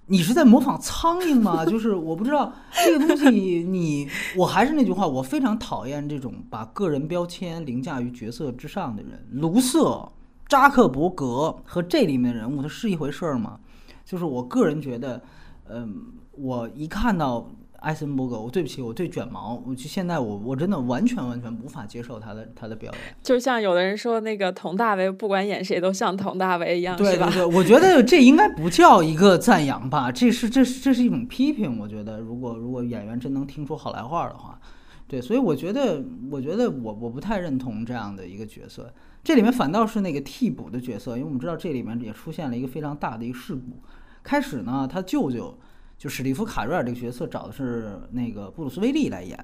[SPEAKER 1] 你是在模仿苍蝇吗？就是我不知道这个东西，你我还是那句话，我非常讨厌这种把个人标签凌驾于角色之上的人。卢瑟、扎克伯格和这里面的人物，他是一回事儿吗？就是我个人觉得，嗯，我一看到艾森伯格，我对不起，我对卷毛，我就现在我我真的完全完全无法接受他的他的表演。
[SPEAKER 2] 就像有的人说那个佟大为，不管演谁都像佟大为一样，
[SPEAKER 1] 对对对，我觉得这应该不叫一个赞扬吧，这是这是这是一种批评。我觉得如果如果演员真能听出好来话的话，对，所以我觉得我觉得我我不太认同这样的一个角色。这里面反倒是那个替补的角色，因为我们知道这里面也出现了一个非常大的一个事故。开始呢，他舅舅就史蒂夫·卡瑞尔这个角色找的是那个布鲁斯·威利来演。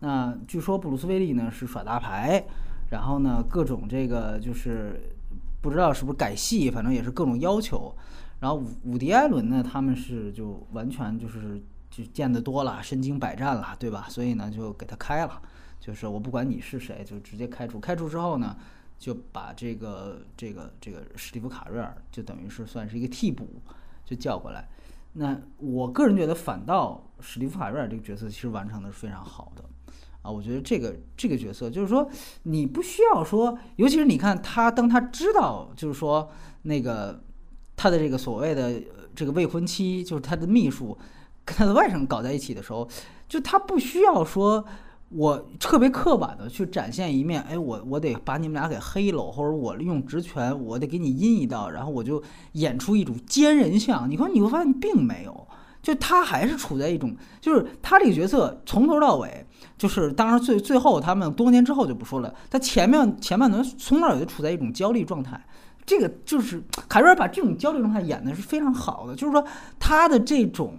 [SPEAKER 1] 那据说布鲁斯·威利呢是耍大牌，然后呢，各种这个就是不知道是不是改戏，反正也是各种要求。然后伍伍迪·艾伦呢，他们是就完全就是就见得多了，身经百战了，对吧？所以呢，就给他开了，就是我不管你是谁，就直接开除。开除之后呢，就把这个这个这个史蒂夫·卡瑞尔就等于是算是一个替补，就叫过来。那我个人觉得，反倒史蒂夫·海瑞尔这个角色其实完成的是非常好的。啊，我觉得这个这个角色就是说，你不需要说，尤其是你看他，当他知道就是说那个他的这个所谓的这个未婚妻，就是他的秘书跟他的外甥搞在一起的时候，就他不需要说我特别刻板的去展现一面，哎，我我得把你们俩给黑了，或者我利用职权，我得给你阴一道，然后我就演出一种奸人相。你说你会发现并没有。就他还是处在一种，就是他这个角色从头到尾，就是当然最最后他们多年之后就不说了，他前面前半段从哪就处在一种焦虑状态，这个就是凯瑞尔把这种焦虑状态演的是非常好的，就是说他的这种。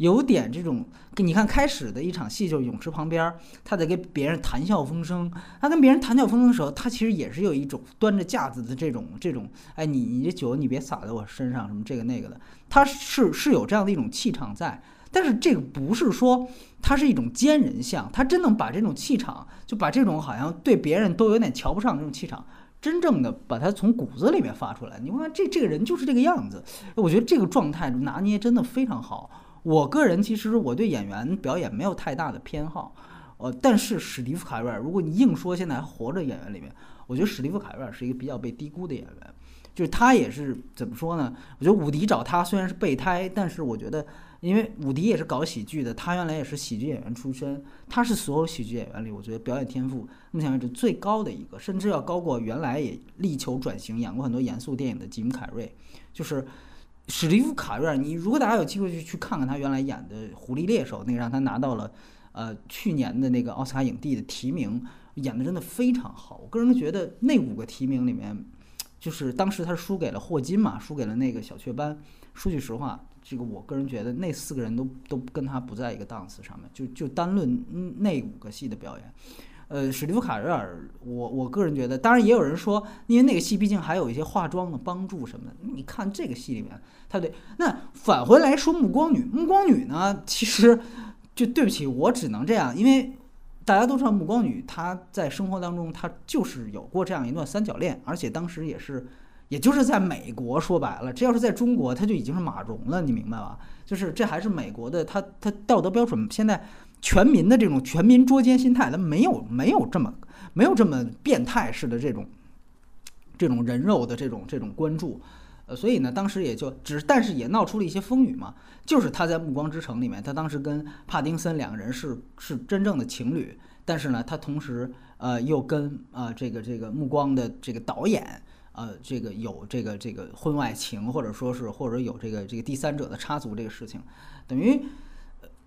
[SPEAKER 1] 有点这种，你看开始的一场戏就是泳池旁边，他在跟别人谈笑风生。他跟别人谈笑风生的时候，他其实也是有一种端着架子的这种这种，哎，你你这酒你别洒在我身上，什么这个那个的，他是是有这样的一种气场在。但是这个不是说他是一种奸人相，他真能把这种气场，就把这种好像对别人都有点瞧不上这种气场，真正的把它从骨子里面发出来。你看这这个人就是这个样子，我觉得这个状态拿捏真的非常好。我个人其实我对演员表演没有太大的偏好，呃，但是史蒂夫·凯瑞尔，如果你硬说现在还活着演员里面，我觉得史蒂夫·凯瑞尔是一个比较被低估的演员，就是他也是怎么说呢？我觉得伍迪找他虽然是备胎，但是我觉得，因为伍迪也是搞喜剧的，他原来也是喜剧演员出身，他是所有喜剧演员里我觉得表演天赋目前为止最高的一个，甚至要高过原来也力求转型演过很多严肃电影的吉姆·凯瑞，就是。史蒂夫·卡瑞尔，你如果大家有机会去去看看他原来演的《狐狸猎手》，那个让他拿到了，呃，去年的那个奥斯卡影帝的提名，演的真的非常好。我个人觉得那五个提名里面，就是当时他输给了霍金嘛，输给了那个小雀斑。说句实话，这个我个人觉得那四个人都都跟他不在一个档次上面。就就单论那五个戏的表演。呃，史蒂夫·卡瑞尔，我我个人觉得，当然也有人说，因为那个戏毕竟还有一些化妆的帮助什么的。你看这个戏里面，他对那返回来说，暮光女，暮光女呢，其实就对不起，我只能这样，因为大家都知道，暮光女她在生活当中，她就是有过这样一段三角恋，而且当时也是，也就是在美国，说白了，这要是在中国，她就已经是马蓉了，你明白吧？就是这还是美国的，她她道德标准现在。全民的这种全民捉奸心态，他没有没有这么没有这么变态式的这种这种人肉的这种这种关注，呃，所以呢，当时也就只但是也闹出了一些风雨嘛。就是他在《暮光之城》里面，他当时跟帕丁森两个人是是真正的情侣，但是呢，他同时呃又跟呃这个这个暮光的这个导演呃这个有这个这个婚外情，或者说是或者有这个这个第三者的插足这个事情，等于。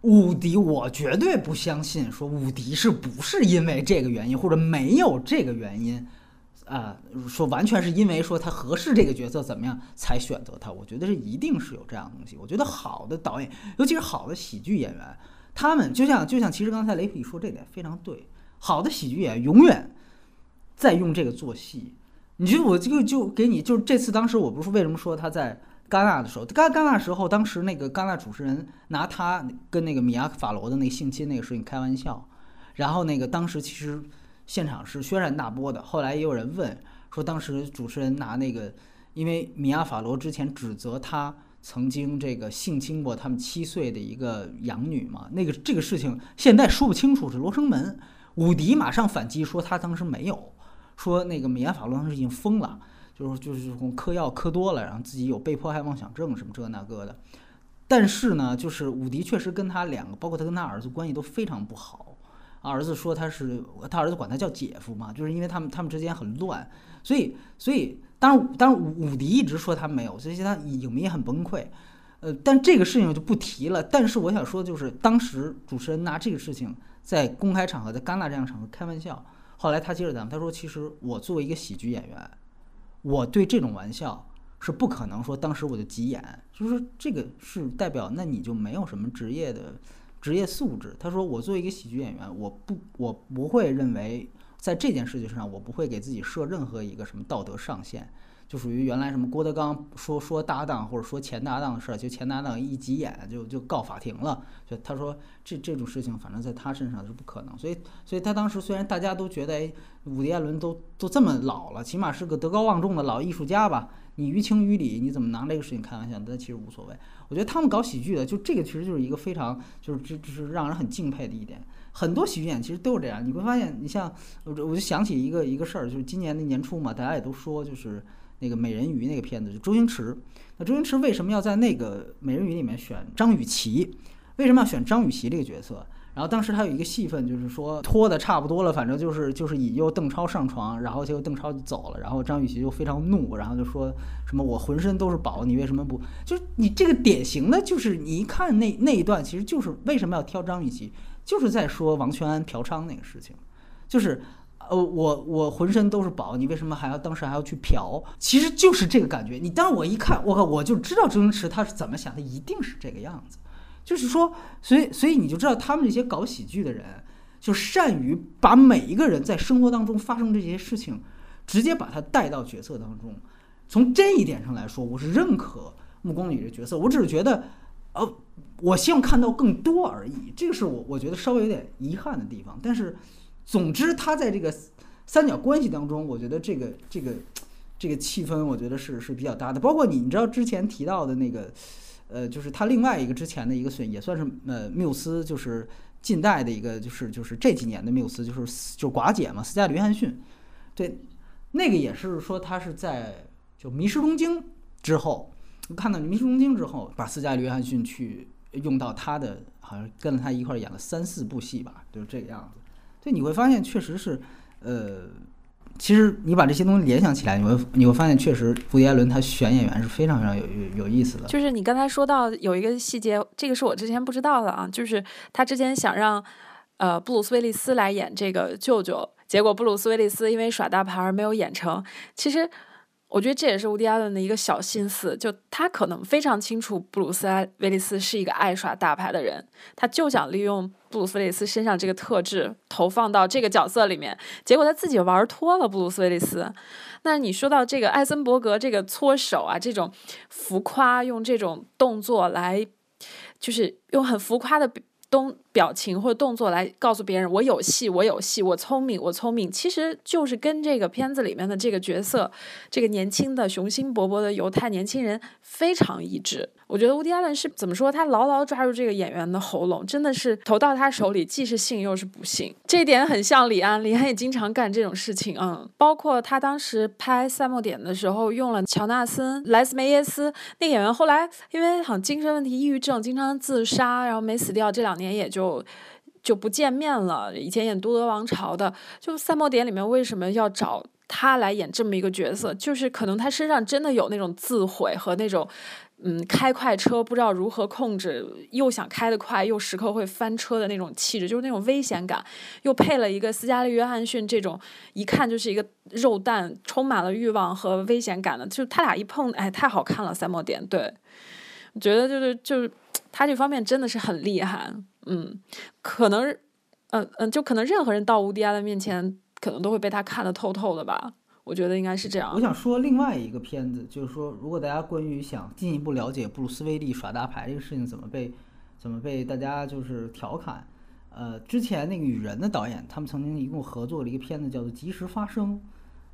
[SPEAKER 1] 伍迪，我绝对不相信说伍迪是不是因为这个原因，或者没有这个原因，啊，说完全是因为说他合适这个角色怎么样才选择他？我觉得是一定是有这样的东西。我觉得好的导演，尤其是好的喜剧演员，他们就像就像其实刚才雷皮说这点非常对，好的喜剧演员永远在用这个做戏。你觉得我这个就给你，就这次当时我不是为什么说他在。戛纳的时候，戛戛纳时候，当时那个戛纳主持人拿他跟那个米娅法罗的那个性侵那个事情开玩笑，然后那个当时其实现场是轩然大波的。后来也有人问说，当时主持人拿那个，因为米娅法罗之前指责他曾经这个性侵过他们七岁的一个养女嘛，那个这个事情现在说不清楚是罗生门。伍迪马上反击说他当时没有，说那个米娅法罗当时已经疯了。就是就是嗑药嗑多了，然后自己有被迫害妄想症什么这那个的，但是呢，就是伍迪确实跟他两个，包括他跟他儿子关系都非常不好。儿子说他是他儿子管他叫姐夫嘛，就是因为他们他们之间很乱，所以所以当然当然伍伍迪一直说他没有，所以他影迷也很崩溃。呃，但这个事情就不提了。但是我想说，就是当时主持人拿这个事情在公开场合，在戛纳这样场合开玩笑，后来他接着讲，他说其实我作为一个喜剧演员。我对这种玩笑是不可能说，当时我就急眼，就是这个是代表，那你就没有什么职业的职业素质。他说，我作为一个喜剧演员，我不我不会认为在这件事情上，我不会给自己设任何一个什么道德上限。就属于原来什么郭德纲说说搭档或者说前搭档的事儿，就前搭档一急眼就就告法庭了。就他说这这种事情，反正在他身上是不可能。所以所以他当时虽然大家都觉得哎，伍迪·艾伦都都这么老了，起码是个德高望重的老艺术家吧？你于情于理，你怎么拿这个事情开玩笑？但其实无所谓。我觉得他们搞喜剧的，就这个其实就是一个非常就是这就是让人很敬佩的一点。很多喜剧演员其实都是这样。你会发现，你像我我就想起一个一个事儿，就是今年的年初嘛，大家也都说就是。那个美人鱼那个片子，就周星驰。那周星驰为什么要在那个美人鱼里面选张雨绮？为什么要选张雨绮这个角色？然后当时他有一个戏份，就是说拖的差不多了，反正就是就是引诱邓超上床，然后结果邓超就走了，然后张雨绮就非常怒，然后就说什么我浑身都是宝，你为什么不？就是你这个典型的，就是你一看那那一段，其实就是为什么要挑张雨绮，就是在说王全安嫖娼那个事情，就是。呃，我我浑身都是宝，你为什么还要当时还要去嫖？其实就是这个感觉。你当我一看，我靠，我就知道周星驰他是怎么想，他一定是这个样子。就是说，所以所以你就知道他们这些搞喜剧的人，就善于把每一个人在生活当中发生这些事情，直接把他带到角色当中。从这一点上来说，我是认可暮光女这角色。我只是觉得，呃，我希望看到更多而已。这个是我我觉得稍微有点遗憾的地方，但是。总之，他在这个三角关系当中，我觉得这个这个这个气氛，我觉得是是比较搭的。包括你，你知道之前提到的那个，呃，就是他另外一个之前的一个算也算是呃缪斯，就是近代的一个，就是就是这几年的缪斯，就是就寡姐嘛，斯嘉丽约翰逊。对，那个也是说他是在就《迷失东京》之后，看到《迷失东京》之后，把斯嘉丽约翰逊去用到他的，好像跟着他一块演了三四部戏吧，就是这个样子。对，你会发现确实是，呃，其实你把这些东西联想起来，你会你会发现，确实布迪艾伦他选演员是非常非常有有有意思的。
[SPEAKER 2] 就是你刚才说到有一个细节，这个是我之前不知道的啊，就是他之前想让呃布鲁斯威利斯来演这个舅舅，结果布鲁斯威利斯因为耍大牌没有演成。其实。我觉得这也是乌迪·艾伦的一个小心思，就他可能非常清楚布鲁斯·威利斯是一个爱耍大牌的人，他就想利用布鲁斯·威利斯身上这个特质投放到这个角色里面，结果他自己玩脱了布鲁斯·威利斯。那你说到这个艾森伯格这个搓手啊，这种浮夸，用这种动作来，就是用很浮夸的。动表情或动作来告诉别人我有戏，我有戏，我聪明，我聪明，其实就是跟这个片子里面的这个角色，这个年轻的雄心勃勃的犹太年轻人非常一致。我觉得乌迪·艾伦是怎么说？他牢牢抓住这个演员的喉咙，真的是投到他手里，既是幸又是不幸。这一点很像李安，李安也经常干这种事情。嗯，包括他当时拍《赛末点》的时候，用了乔纳森·莱斯梅耶斯那个演员，后来因为好像精神问题、抑郁症，经常自杀，然后没死掉。这两年也就就就不见面了。以前演《都德王朝》的，就《赛末点》里面为什么要找他来演这么一个角色？就是可能他身上真的有那种自毁和那种。嗯，开快车不知道如何控制，又想开得快，又时刻会翻车的那种气质，就是那种危险感，又配了一个斯嘉丽·约翰逊这种一看就是一个肉蛋，充满了欲望和危险感的，就他俩一碰，哎，太好看了，三毛点，对，我觉得就是就是他这方面真的是很厉害，嗯，可能，嗯嗯，就可能任何人到乌迪安的面前，可能都会被他看得透透的吧。我觉得应该是这样。
[SPEAKER 1] 我想说另外一个片子，就是说，如果大家关于想进一步了解布鲁斯威利耍大牌这个事情怎么被怎么被大家就是调侃，呃，之前那个雨人的导演他们曾经一共合作了一个片子叫做《及时发生》，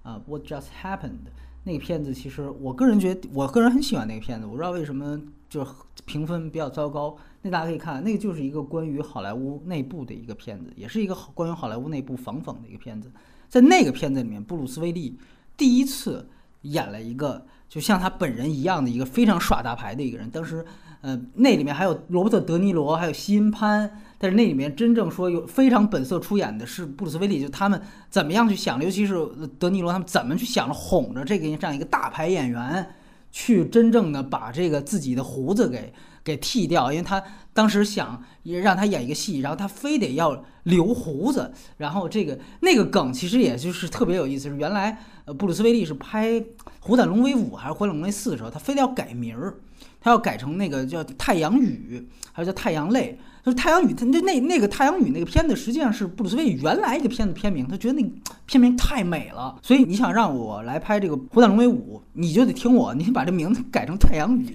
[SPEAKER 1] 啊，What Just Happened。那个片子其实我个人觉得，我个人很喜欢那个片子。我不知道为什么就是评分比较糟糕。那大家可以看，那个就是一个关于好莱坞内部的一个片子，也是一个关于好莱坞内部仿讽的一个片子。在那个片子里面，布鲁斯威利第一次演了一个就像他本人一样的一个非常耍大牌的一个人。当时，呃，那里面还有罗伯特·德尼罗，还有西恩·潘。但是那里面真正说有非常本色出演的是布鲁斯威利，就他们怎么样去想，尤其是德尼罗他们怎么去想着哄着这个这样一个大牌演员，去真正的把这个自己的胡子给给剃掉，因为他。当时想也让他演一个戏，然后他非得要留胡子，然后这个那个梗其实也就是特别有意思。是原来呃布鲁斯威利是拍《虎胆龙威五》还是《虎胆龙威四》的时候，他非得要改名儿，他要改成那个叫《太阳雨》，还有叫《太阳泪》。就是《太阳雨》，他那那那个《太阳雨》那个片子，实际上是布鲁斯威利原来一个片子片名，他觉得那个片名太美了，所以你想让我来拍这个《虎胆龙威五》，你就得听我，你把这名字改成《太阳雨》，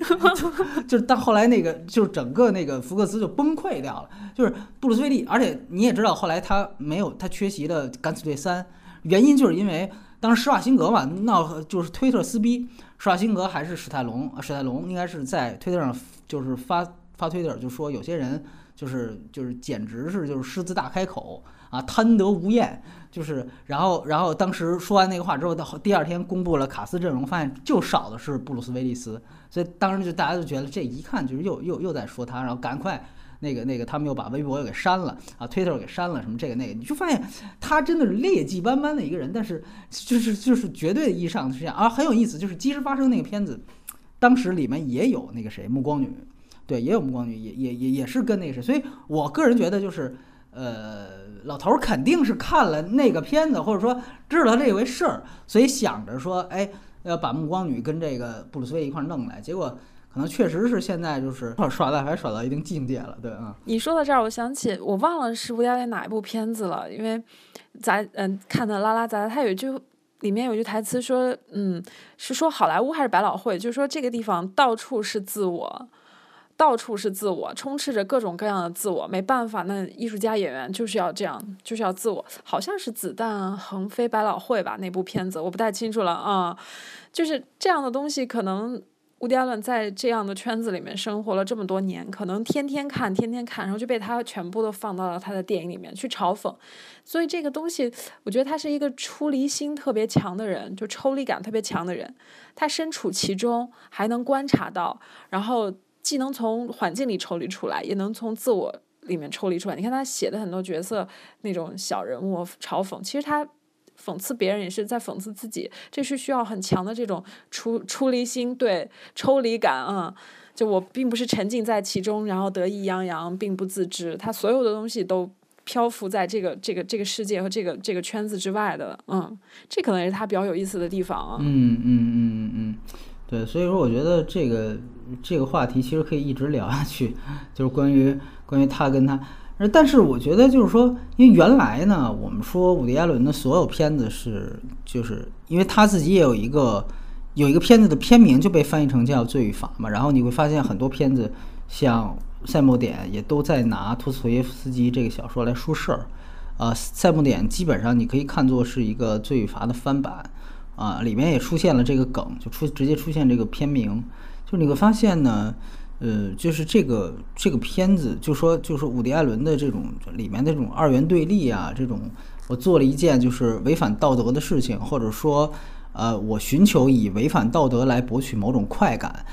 [SPEAKER 1] 就是到后来那个就是整个那个福克斯就崩溃掉了，就是布鲁斯威利，而且你也知道后来他没有他缺席的《敢死队三》，原因就是因为当时施瓦辛格嘛闹就是推特撕逼，施瓦辛格还是史泰龙，史泰龙应该是在推特上就是发发推特就说有些人。就是就是简直是就是狮子大开口啊，贪得无厌。就是然后然后当时说完那个话之后，到第二天公布了卡斯阵容，发现就少的是布鲁斯威利斯，所以当时就大家就觉得这一看就是又又又在说他，然后赶快那个那个他们又把微博又给删了啊，推特给删了什么这个那个，你就发现他真的是劣迹斑斑的一个人，但是就是就是绝对意义上是这样啊，很有意思，就是即时发生那个片子，当时里面也有那个谁暮光女。对，也有目光女，也也也也是跟那个谁，所以我个人觉得就是，呃，老头肯定是看了那个片子，或者说知道这回事儿，所以想着说，哎，要把目光女跟这个布鲁斯威一块弄来，结果可能确实是现在就是 耍大牌耍到一定境界了，对啊。
[SPEAKER 2] 你说到这儿，我想起我忘了是吴亚伦哪一部片子了，因为咱嗯看的拉拉杂杂，他有一句里面有句台词说，嗯，是说好莱坞还是百老汇，就是说这个地方到处是自我。到处是自我，充斥着各种各样的自我，没办法，那艺术家演员就是要这样，就是要自我。好像是子弹横飞百老汇吧，那部片子我不太清楚了啊。就是这样的东西，可能乌迪·艾伦在这样的圈子里面生活了这么多年，可能天天看，天天看，然后就被他全部都放到了他的电影里面去嘲讽。所以这个东西，我觉得他是一个出离心特别强的人，就抽离感特别强的人。他身处其中，还能观察到，然后。既能从环境里抽离出来，也能从自我里面抽离出来。你看他写的很多角色，那种小人物嘲讽，其实他讽刺别人也是在讽刺自己。这是需要很强的这种出出离心，对抽离感啊。就我并不是沉浸在其中，然后得意洋洋，并不自知。他所有的东西都漂浮在这个这个这个世界和这个这个圈子之外的。嗯，这可能也是他比较有意思的地方啊。
[SPEAKER 1] 嗯嗯嗯嗯。对，所以说我觉得这个这个话题其实可以一直聊下去，就是关于关于他跟他，但是我觉得就是说，因为原来呢，我们说伍迪·艾伦的所有片子是，就是因为他自己也有一个有一个片子的片名就被翻译成叫《罪与罚》嘛，然后你会发现很多片子像《赛末点》也都在拿托斯托耶夫斯基这个小说来说事儿，呃，《赛末点》基本上你可以看作是一个《罪与罚》的翻版。啊，里面也出现了这个梗，就出直接出现这个片名，就你会发现呢，呃，就是这个这个片子，就说就是伍迪·艾伦的这种里面的这种二元对立啊，这种我做了一件就是违反道德的事情，或者说，呃，我寻求以违反道德来博取某种快感，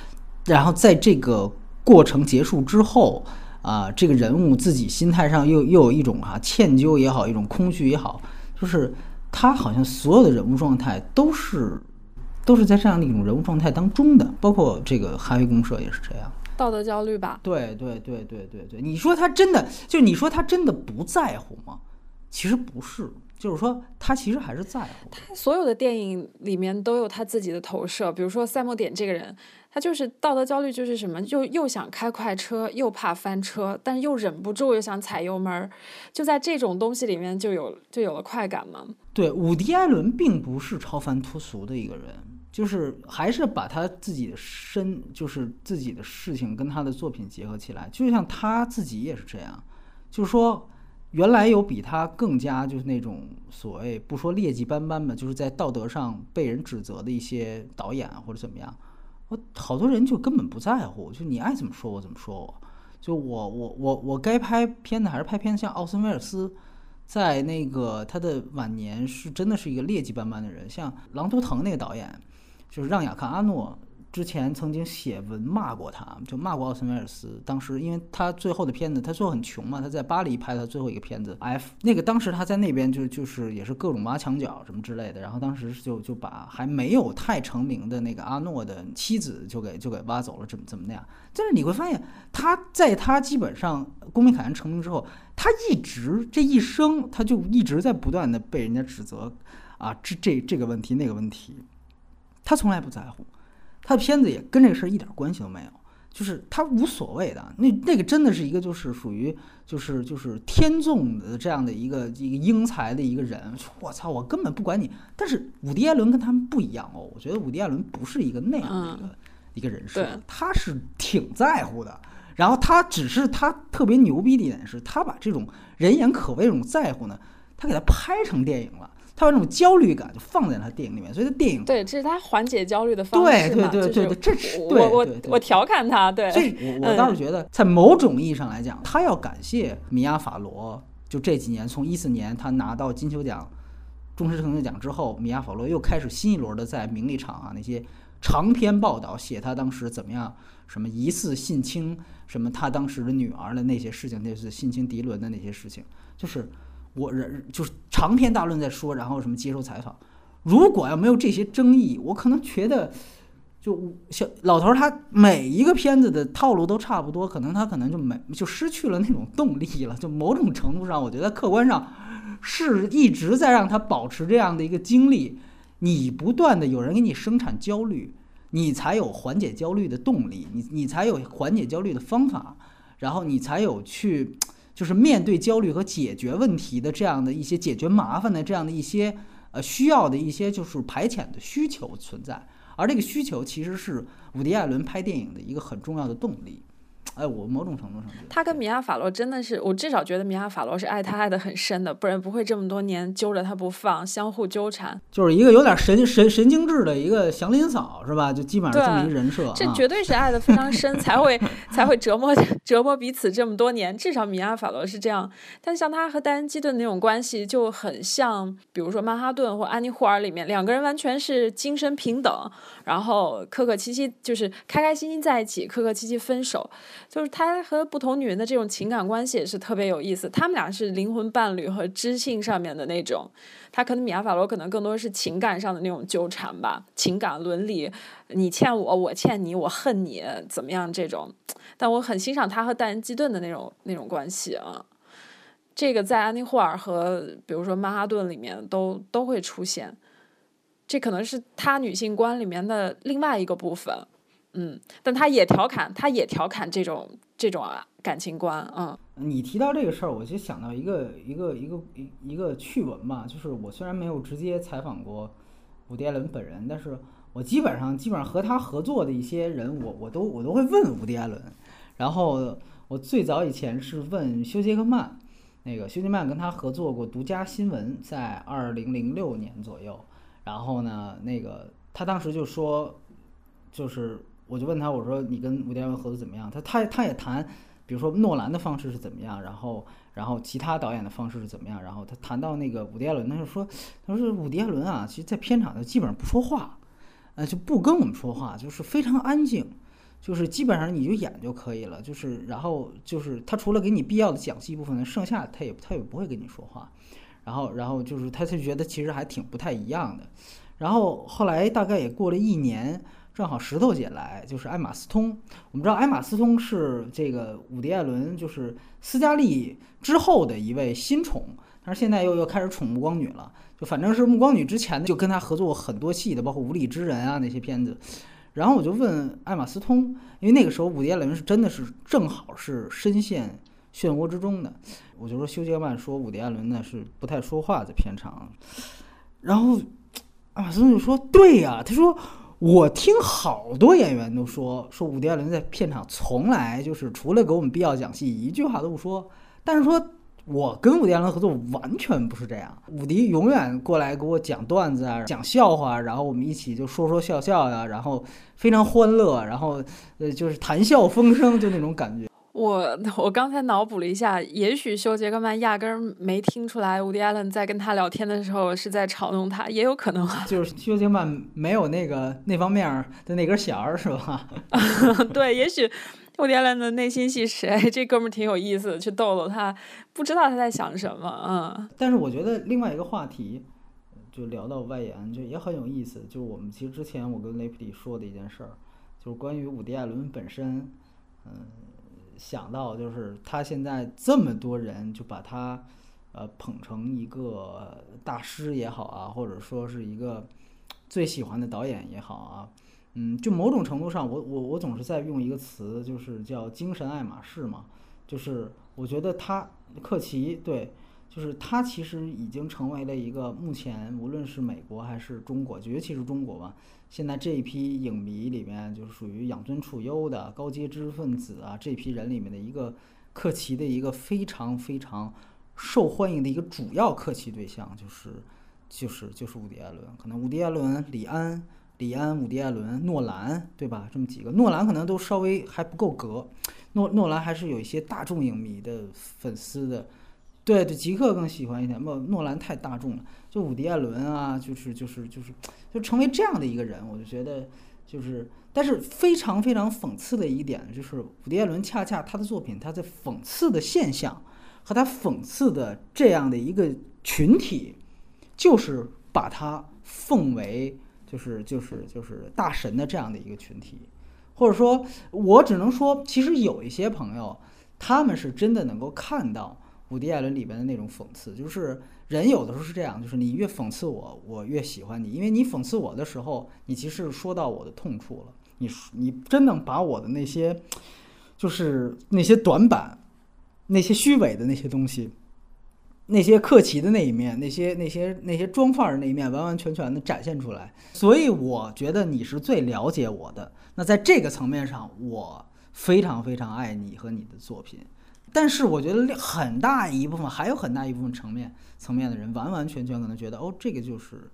[SPEAKER 1] 然后在这个过程结束之后，啊，这个人物自己心态上又又有一种啊歉疚也好，一种空虚也好，就是。他好像所有的人物状态都是，都是在这样的一种人物状态当中的，包括这个哈维公社也是这样。
[SPEAKER 2] 道德焦虑吧？
[SPEAKER 1] 对对对对对对，你说他真的就你说他真的不在乎吗？其实不是，就是说他其实还是在乎。
[SPEAKER 2] 他所有的电影里面都有他自己的投射，比如说赛默点这个人。他就是道德焦虑，就是什么，就又想开快车，又怕翻车，但又忍不住又想踩油门儿，就在这种东西里面就有就有了快感嘛。
[SPEAKER 1] 对，伍迪·艾伦并不是超凡脱俗的一个人，就是还是把他自己的身，就是自己的事情跟他的作品结合起来，就像他自己也是这样，就是说原来有比他更加就是那种所谓不说劣迹斑斑吧，就是在道德上被人指责的一些导演或者怎么样。我好多人就根本不在乎，就你爱怎么说我怎么说我，就我我我我该拍片子还是拍片子。像奥森威尔斯，在那个他的晚年是真的是一个劣迹斑斑的人。像《狼图腾》那个导演，就是让雅克阿诺。之前曾经写文骂过他，就骂过奥森威尔斯。当时因为他最后的片子，他最后很穷嘛，他在巴黎拍他最后一个片子 F。那个当时他在那边就就是也是各种挖墙脚什么之类的。然后当时就就把还没有太成名的那个阿诺的妻子就给就给挖走了，怎么怎么那样。但是你会发现他在他基本上公民凯恩成名之后，他一直这一生他就一直在不断的被人家指责啊，这这这个问题那个问题，他从来不在乎。他的片子也跟这个事儿一点关系都没有，就是他无所谓的。那那个真的是一个就是属于就是就是天纵的这样的一个一个英才的一个人。我操，我根本不管你。但是伍迪·艾伦跟他们不一样哦，我觉得伍迪·艾伦不是一个那样的一个、一个人设，他是挺在乎的。然后他只是他特别牛逼的一点是，他把这种人言可畏这种在乎呢，他给他拍成电影了。他把那种焦虑感就放在他电影里面，所以他电影
[SPEAKER 2] 对，这是他缓解焦虑的方
[SPEAKER 1] 式对对对对对，这是
[SPEAKER 2] 我我我调侃他，对。
[SPEAKER 1] 所以 我我倒是觉得，在某种意义上来讲，他要感谢米娅·法罗。就这几年，从一四年他拿到金球奖终身成就奖之后，米娅·法罗又开始新一轮的在名利场啊那些长篇报道，写他当时怎么样，什么疑似性侵，什么他当时的女儿的那些事情，那是性侵迪伦的那些事情，就是。我人就是长篇大论在说，然后什么接受采访。如果要没有这些争议，我可能觉得，就小老头他每一个片子的套路都差不多，可能他可能就没就失去了那种动力了。就某种程度上，我觉得客观上是一直在让他保持这样的一个经历。你不断的有人给你生产焦虑，你才有缓解焦虑的动力，你你才有缓解焦虑的方法，然后你才有去。就是面对焦虑和解决问题的这样的一些解决麻烦的这样的一些呃需要的一些就是排遣的需求存在，而这个需求其实是伍迪·艾伦拍电影的一个很重要的动力。哎，我某种程度上，
[SPEAKER 2] 他跟米娅·法罗真的是，我至少觉得米娅·法罗是爱他爱的很深的，不然不会这么多年揪着他不放，相互纠缠。
[SPEAKER 1] 就是一个有点神神神经质的一个祥林嫂，是吧？就基本上这么一人设。
[SPEAKER 2] 这绝对是爱的非常深，才会才会折磨 折磨彼此这么多年。至少米娅·法罗是这样，但像他和戴恩·基顿那种关系就很像，比如说《曼哈顿》或《安妮·霍尔》里面，两个人完全是精神平等，然后客客气气，就是开开心心在一起，客客气气分手。就是他和不同女人的这种情感关系也是特别有意思，他们俩是灵魂伴侣和知性上面的那种，他可能米娅法罗可能更多是情感上的那种纠缠吧，情感伦理，你欠我，我欠你，我恨你，怎么样这种？但我很欣赏他和戴恩基顿的那种那种关系啊，这个在安妮霍尔和比如说曼哈顿里面都都会出现，这可能是他女性观里面的另外一个部分。嗯，但他也调侃，他也调侃这种这种啊感情观。嗯，
[SPEAKER 1] 你提到这个事儿，我就想到一个一个一个一一个趣闻嘛，就是我虽然没有直接采访过伍迪·艾伦本人，但是我基本上基本上和他合作的一些人，我我都我都会问伍迪·艾伦。然后我最早以前是问休·杰克曼，那个休·杰克曼跟他合作过《独家新闻》在二零零六年左右。然后呢，那个他当时就说，就是。我就问他，我说你跟伍迪·艾伦合作怎么样？他他他也谈，比如说诺兰的方式是怎么样，然后然后其他导演的方式是怎么样，然后他谈到那个伍迪·艾伦，他就说，他说伍迪·艾伦啊，其实，在片场就基本上不说话，呃，就不跟我们说话，就是非常安静，就是基本上你就演就可以了，就是然后就是他除了给你必要的讲戏部分，剩下他也他也不会跟你说话，然后然后就是他就觉得其实还挺不太一样的，然后后来大概也过了一年。正好石头姐来，就是艾玛斯通。我们知道艾玛斯通是这个伍迪·艾伦，就是斯嘉丽之后的一位新宠，但是现在又又开始宠暮光女了。就反正是暮光女之前就跟他合作过很多戏的，包括《无理之人》啊那些片子。然后我就问艾玛斯通，因为那个时候伍迪·艾伦是真的是正好是深陷漩涡之中的，我就说休·杰曼说伍迪·艾伦呢是不太说话在片场。然后艾玛斯通就说：“对呀，他说。”我听好多演员都说，说伍迪·艾伦在片场从来就是除了给我们必要讲戏，一句话都不说。但是说我跟伍迪·艾伦合作完全不是这样，伍迪永远过来给我讲段子啊，讲笑话，然后我们一起就说说笑笑呀，然后非常欢乐，然后呃就是谈笑风生，就那种感觉。
[SPEAKER 2] 我 我刚才脑补了一下，也许休·杰克曼压根儿没听出来，伍迪·艾伦在跟他聊天的时候是在嘲弄他，也有可能。
[SPEAKER 1] 就是休·杰克曼没有那个那方面的那根弦儿，是吧？
[SPEAKER 2] 对，也许伍迪·艾伦的内心戏是，哎，这哥们儿挺有意思，去逗逗他，不知道他在想什么，嗯。
[SPEAKER 1] 但是我觉得另外一个话题，就聊到外延，就也很有意思。就是我们其实之前我跟雷普里说的一件事儿，就是关于伍迪·艾伦本身，嗯。想到就是他现在这么多人就把他，呃捧成一个大师也好啊，或者说是一个最喜欢的导演也好啊，嗯，就某种程度上，我我我总是在用一个词，就是叫精神爱马仕嘛，就是我觉得他克奇对。就是他其实已经成为了一个目前无论是美国还是中国，尤其是中国吧，现在这一批影迷里面就是属于养尊处优的高阶知识分子啊，这批人里面的一个克奇的一个非常非常受欢迎的一个主要克奇对象，就是就是就是伍迪·艾伦，可能伍迪·艾伦、李安、李安、伍迪·艾伦、诺兰，对吧？这么几个，诺兰可能都稍微还不够格，诺诺兰还是有一些大众影迷的粉丝的。对对，极客更喜欢一点。诺诺兰太大众了，就伍迪·艾伦啊，就是就是就是就成为这样的一个人，我就觉得就是，但是非常非常讽刺的一点就是，伍迪·艾伦恰恰他的作品，他在讽刺的现象和他讽刺的这样的一个群体，就是把他奉为就是就是就是大神的这样的一个群体，或者说，我只能说，其实有一些朋友，他们是真的能够看到。伍迪·艾伦里边的那种讽刺，就是人有的时候是这样，就是你越讽刺我，我越喜欢你，因为你讽刺我的时候，你其实说到我的痛处了，你你真能把我的那些，就是那些短板，那些虚伪的那些东西，那些客气的那一面，那些那些那些装范儿的那一面，完完全全的展现出来。所以我觉得你是最了解我的。那在这个层面上，我非常非常爱你和你的作品。但是我觉得很大一部分，还有很大一部分层面层面的人，完完全全可能觉得，哦，这个就是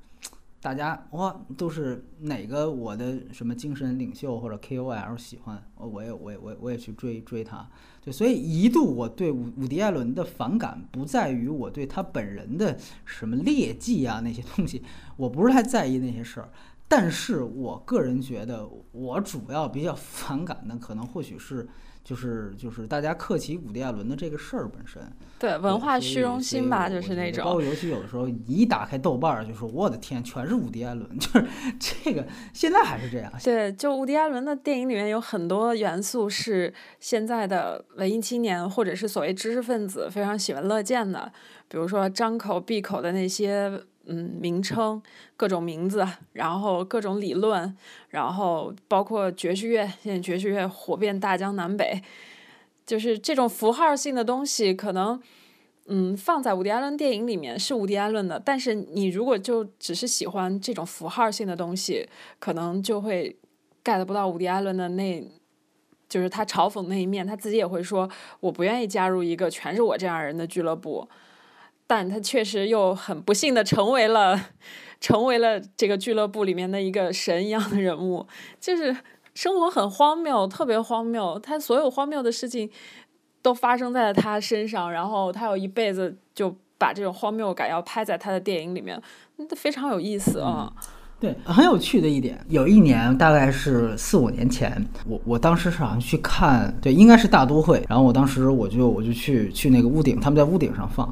[SPEAKER 1] 大家哇，都是哪个我的什么精神领袖或者 KOL 喜欢，我也我也我也我也去追追他。对，所以一度我对伍伍迪·艾伦的反感不在于我对他本人的什么劣迹啊那些东西，我不是太在意那些事儿。但是我个人觉得，我主要比较反感的，可能或许是。就是就是大家客气伍迪·艾伦的这个事儿本身，
[SPEAKER 2] 对文化虚荣心吧，就是那种。
[SPEAKER 1] 包括尤其有的时候一打开豆瓣儿，就说我的天，全是伍迪·艾伦，就是这个现在还是这样。
[SPEAKER 2] 对，就伍迪·艾伦的电影里面有很多元素是现在的文艺青年或者是所谓知识分子非常喜闻乐见的，比如说张口闭口的那些。嗯，名称各种名字，然后各种理论，然后包括爵士乐，现在爵士乐火遍大江南北，就是这种符号性的东西，可能嗯放在伍迪·艾伦电影里面是伍迪·艾伦的，但是你如果就只是喜欢这种符号性的东西，可能就会 get 不到伍迪·艾伦的那，就是他嘲讽那一面，他自己也会说，我不愿意加入一个全是我这样人的俱乐部。但他确实又很不幸的成为了，成为了这个俱乐部里面的一个神一样的人物，就是生活很荒谬，特别荒谬。他所有荒谬的事情都发生在他身上，然后他有一辈子就把这种荒谬感要拍在他的电影里面，那非常有意思啊。
[SPEAKER 1] 对，很有趣的一点，有一年大概是四五年前，我我当时是好像去看，对，应该是大都会，然后我当时我就我就去去那个屋顶，他们在屋顶上放。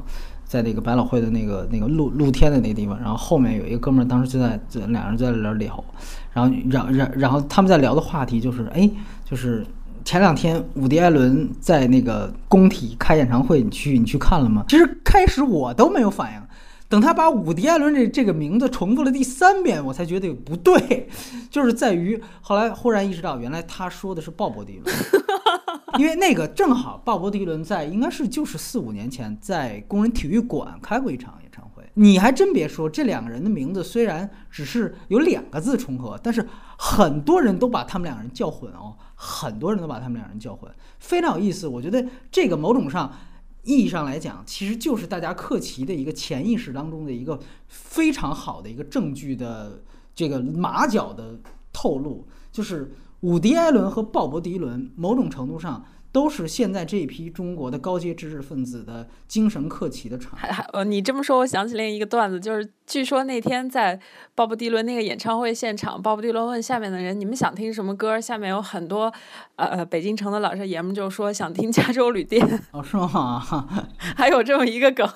[SPEAKER 1] 在那个百老汇的那个那个露露天的那个地方，然后后面有一个哥们儿，当时就在在两人在那聊，然后然然然后他们在聊的话题就是，哎，就是前两天伍迪·艾伦在那个工体开演唱会，你去你去看了吗？其实开始我都没有反应，等他把伍迪·艾伦这这个名字重复了第三遍，我才觉得不对，就是在于后来忽然意识到，原来他说的是鲍勃迪伦。因为那个正好鲍勃迪伦在应该是就是四五年前在工人体育馆开过一场演唱会。你还真别说，这两个人的名字虽然只是有两个字重合，但是很多人都把他们两个人叫混哦，很多人都把他们两人叫混，非常有意思。我觉得这个某种上意义上来讲，其实就是大家克奇的一个潜意识当中的一个非常好的一个证据的这个马脚的透露，就是。伍迪·艾伦和鲍勃·迪伦，某种程度上。都是现在这一批中国的高阶知识分子的精神客奇的场。
[SPEAKER 2] 还还呃，你这么说，我想起另一个段子，就是据说那天在鲍勃迪伦那个演唱会现场，鲍勃迪伦问下面的人：“你们想听什么歌？”下面有很多呃北京城的老少爷们就说想听《加州旅店》。
[SPEAKER 1] 哦，是吗？
[SPEAKER 2] 还有这么一个梗，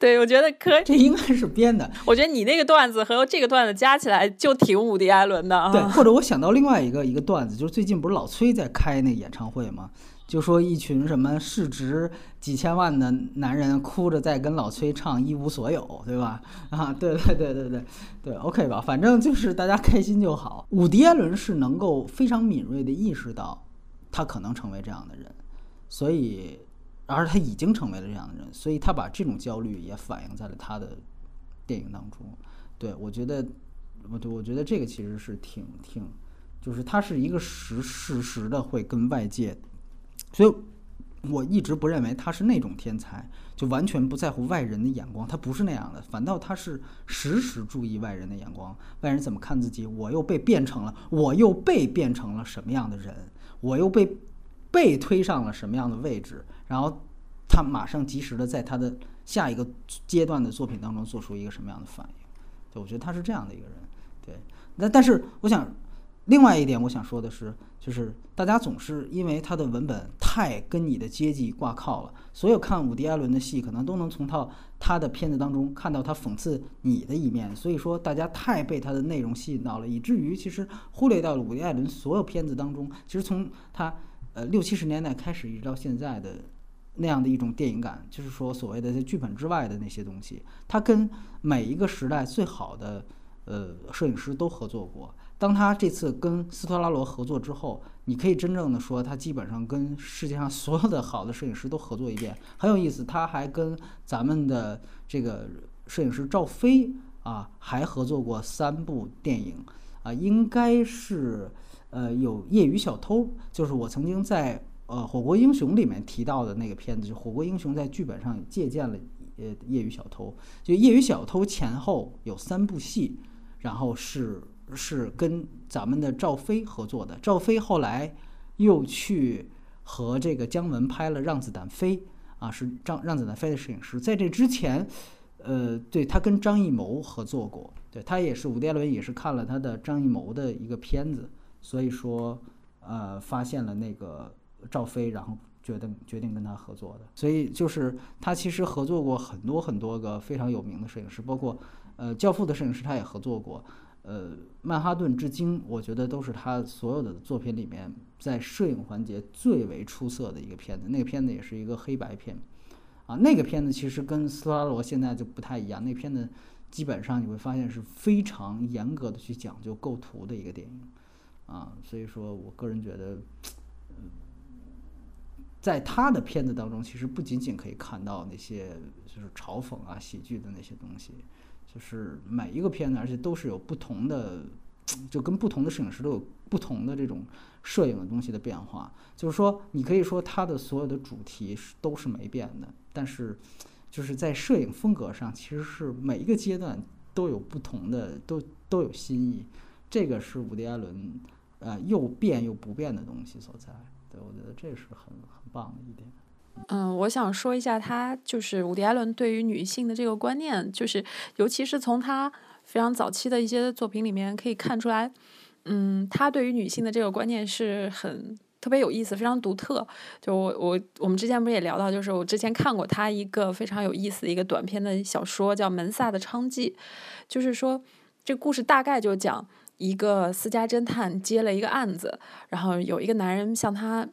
[SPEAKER 2] 对我觉得可
[SPEAKER 1] 这应该是编的。
[SPEAKER 2] 我觉得你那个段子和这个段子加起来就挺伍迪·艾伦的。
[SPEAKER 1] 对，或者我想到另外一个一个段子，就是最近不是老崔在开那演唱会吗？就说一群什么市值几千万的男人哭着在跟老崔唱一无所有，对吧？啊，对对对对对对，OK 吧？反正就是大家开心就好。伍迪·艾伦是能够非常敏锐地意识到他可能成为这样的人，所以，而他已经成为了这样的人，所以他把这种焦虑也反映在了他的电影当中。对我觉得，我对我觉得这个其实是挺挺。就是他是一个实事实的会跟外界，所以我一直不认为他是那种天才，就完全不在乎外人的眼光。他不是那样的，反倒他是时时注意外人的眼光，外人怎么看自己，我又被变成了，我又被变成了什么样的人，我又被被推上了什么样的位置，然后他马上及时的在他的下一个阶段的作品当中做出一个什么样的反应。对，我觉得他是这样的一个人。对，那但是我想。另外一点，我想说的是，就是大家总是因为他的文本太跟你的阶级挂靠了，所有看伍迪·艾伦的戏，可能都能从他他的片子当中看到他讽刺你的一面。所以说，大家太被他的内容吸引到了，以至于其实忽略掉了伍迪·艾伦所有片子当中，其实从他呃六七十年代开始一直到现在的那样的一种电影感，就是说所谓的在剧本之外的那些东西，他跟每一个时代最好的呃摄影师都合作过。当他这次跟斯特拉罗合作之后，你可以真正的说，他基本上跟世界上所有的好的摄影师都合作一遍，很有意思。他还跟咱们的这个摄影师赵飞啊，还合作过三部电影啊，应该是呃有《业余小偷》，就是我曾经在呃《火锅英雄》里面提到的那个片子，就《火锅英雄》在剧本上借鉴了呃《业余小偷》，就《业余小偷》前后有三部戏，然后是。是跟咱们的赵飞合作的，赵飞后来又去和这个姜文拍了《让子弹飞》，啊，是张《让子弹飞》的摄影师。在这之前，呃，对他跟张艺谋合作过，对他也是伍迪·艾伦也是看了他的张艺谋的一个片子，所以说，呃，发现了那个赵飞，然后决定决定跟他合作的。所以就是他其实合作过很多很多个非常有名的摄影师，包括呃《教父》的摄影师他也合作过。呃，曼哈顿之鲸，我觉得都是他所有的作品里面在摄影环节最为出色的一个片子。那个片子也是一个黑白片，啊，那个片子其实跟斯拉罗现在就不太一样。那片子基本上你会发现是非常严格的去讲究构图的一个电影，啊，所以说我个人觉得，在他的片子当中，其实不仅仅可以看到那些就是嘲讽啊、喜剧的那些东西。就是每一个片子，而且都是有不同的，就跟不同的摄影师都有不同的这种摄影的东西的变化。就是说，你可以说他的所有的主题是都是没变的，但是 就是在摄影风格上，其实是每一个阶段都有不同的，都都有新意。这个是伍迪·艾伦，呃，又变又不变的东西所在。对我觉得这是很很棒的一点。
[SPEAKER 2] 嗯，我想说一下，他就是伍迪·艾伦对于女性的这个观念，就是尤其是从他非常早期的一些作品里面可以看出来，嗯，他对于女性的这个观念是很特别有意思，非常独特。就我我我们之前不是也聊到，就是我之前看过他一个非常有意思的一个短篇的小说，叫《门萨的娼妓》，就是说这故事大概就讲一个私家侦探接了一个案子，然后有一个男人向他。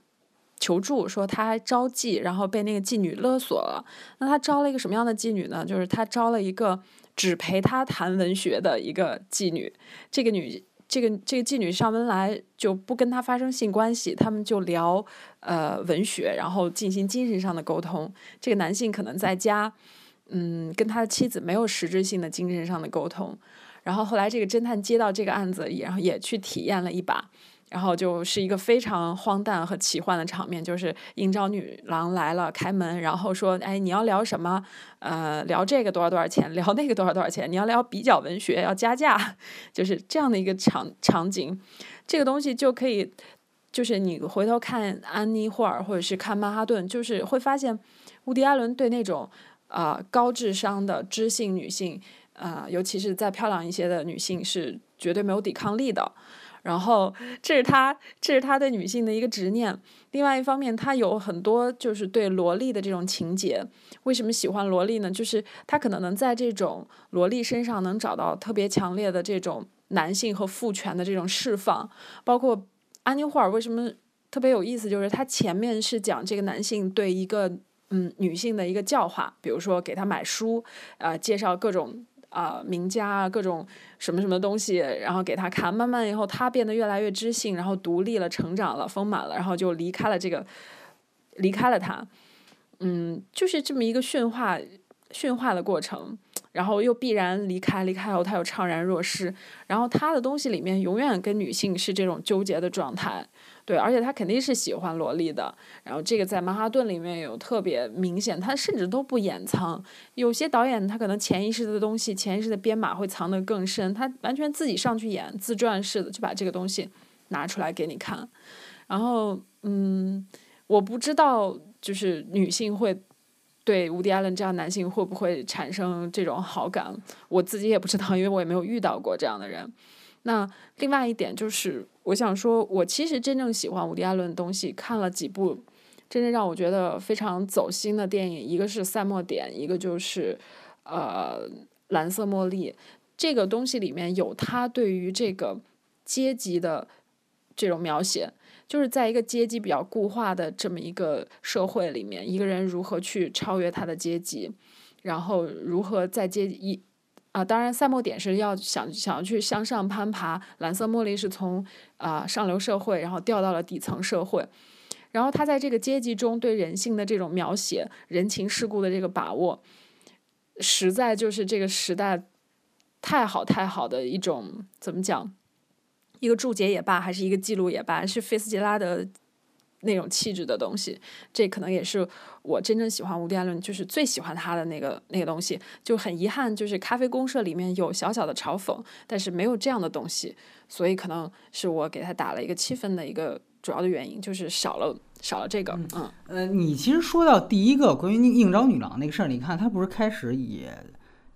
[SPEAKER 2] 求助说他招妓，然后被那个妓女勒索了。那他招了一个什么样的妓女呢？就是他招了一个只陪他谈文学的一个妓女。这个女，这个这个妓女上门来就不跟他发生性关系，他们就聊呃文学，然后进行精神上的沟通。这个男性可能在家，嗯，跟他的妻子没有实质性的精神上的沟通。然后后来这个侦探接到这个案子，然后也去体验了一把。然后就是一个非常荒诞和奇幻的场面，就是应召女郎来了，开门，然后说：“哎，你要聊什么？呃，聊这个多少多少钱？聊那个多少多少钱？你要聊比较文学，要加价。”就是这样的一个场场景，这个东西就可以，就是你回头看安妮霍尔或者是看曼哈顿，就是会发现，伍迪·艾伦对那种啊高智商的知性女性，啊，尤其是再漂亮一些的女性，是绝对没有抵抗力的。然后，这是他，这是他对女性的一个执念。另外一方面，他有很多就是对萝莉的这种情节。为什么喜欢萝莉呢？就是他可能能在这种萝莉身上能找到特别强烈的这种男性和父权的这种释放。包括安妮霍尔为什么？特别有意思，就是他前面是讲这个男性对一个嗯女性的一个教化，比如说给她买书，啊，介绍各种啊名家啊各种什么什么东西，然后给他看。慢慢以后，他变得越来越知性，然后独立了，成长了，丰满了，然后就离开了这个，离开了他。嗯，就是这么一个驯化、驯化的过程。然后又必然离开，离开后他又怅然若失。然后他的东西里面永远跟女性是这种纠结的状态，对，而且他肯定是喜欢萝莉的。然后这个在曼哈顿里面有特别明显，他甚至都不掩藏。有些导演他可能潜意识的东西、潜意识的编码会藏得更深，他完全自己上去演，自传式的就把这个东西拿出来给你看。然后，嗯，我不知道就是女性会。对伍迪·艾伦这样男性会不会产生这种好感？我自己也不知道，因为我也没有遇到过这样的人。那另外一点就是，我想说，我其实真正喜欢伍迪·艾伦的东西，看了几部真正让我觉得非常走心的电影，一个是《赛末点》，一个就是呃《蓝色茉莉》。这个东西里面有他对于这个阶级的这种描写。就是在一个阶级比较固化的这么一个社会里面，一个人如何去超越他的阶级，然后如何在阶一啊，当然赛末点是要想想要去向上攀爬，蓝色茉莉是从啊上流社会然后掉到了底层社会，然后他在这个阶级中对人性的这种描写，人情世故的这个把握，实在就是这个时代太好太好的一种怎么讲？一个注解也罢，还是一个记录也罢，是菲斯杰拉的那种气质的东西。这可能也是我真正喜欢无迪·艾伦，就是最喜欢他的那个那个东西。就很遗憾，就是《咖啡公社》里面有小小的嘲讽，但是没有这样的东西，所以可能是我给他打了一个七分的一个主要的原因，就是少了少了这个。嗯，
[SPEAKER 1] 呃，你其实说到第一个关于应招女郎那个事儿，你看他不是开始也。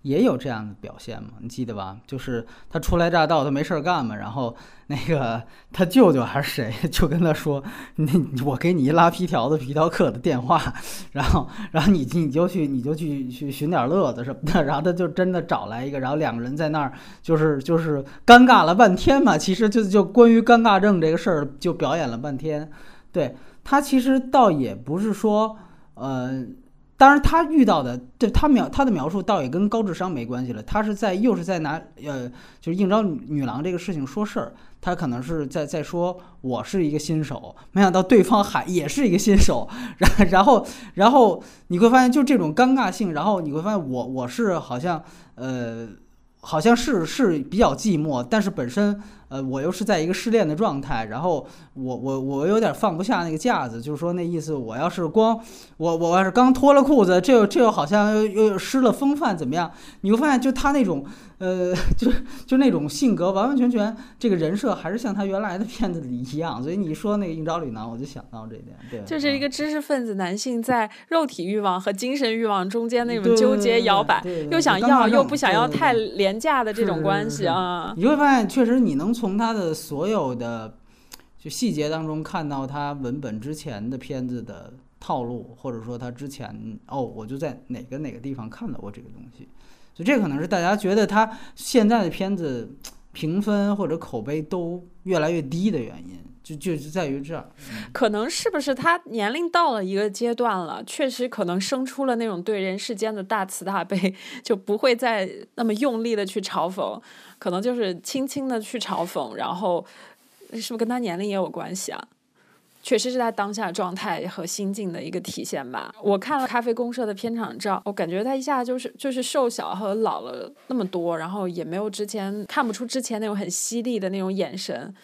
[SPEAKER 1] 也有这样的表现嘛？你记得吧？就是他初来乍到，他没事儿干嘛，然后那个 他舅舅还是谁，就跟他说：“你我给你一拉皮条的皮条客的电话，然后然后你你就去你就去去寻点乐子什么的。”然后他就真的找来一个，然后两个人在那儿就是就是尴尬了半天嘛。其实就就关于尴尬症这个事儿就表演了半天。对他其实倒也不是说呃。当然，他遇到的，对他描他的描述倒也跟高智商没关系了。他是在又是在拿呃，就是应招女女郎这个事情说事儿。他可能是在在说，我是一个新手，没想到对方还也是一个新手。然然后然后你会发现，就这种尴尬性。然后你会发现，我我是好像呃，好像是是比较寂寞，但是本身。呃，我又是在一个失恋的状态，然后我我我有点放不下那个架子，就是说那意思，我要是光我我要是刚脱了裤子，这又这又好像又又失了风范，怎么样？你会发现，就他那种呃，就就那种性格，完完全全这个人设还是像他原来的片子里一样。所以你说那个应招女郎，我就想到这一点，对，
[SPEAKER 2] 就是一个知识分子男性在肉体欲望和精神欲望中间那种纠结摇摆，又想要又不想要太廉价的这种关系啊。
[SPEAKER 1] 你会发现，确实你能。从他的所有的就细节当中看到他文本之前的片子的套路，或者说他之前哦，我就在哪个哪个地方看到过这个东西，所以这可能是大家觉得他现在的片子评分或者口碑都越来越低的原因。就就是在于这，
[SPEAKER 2] 可能是不是他年龄到了一个阶段了，确实可能生出了那种对人世间的大慈大悲，就不会再那么用力的去嘲讽，可能就是轻轻的去嘲讽，然后是不是跟他年龄也有关系啊？确实是他当下状态和心境的一个体现吧。我看了咖啡公社的片场照，我感觉他一下就是就是瘦小和老了那么多，然后也没有之前看不出之前那种很犀利的那种眼神。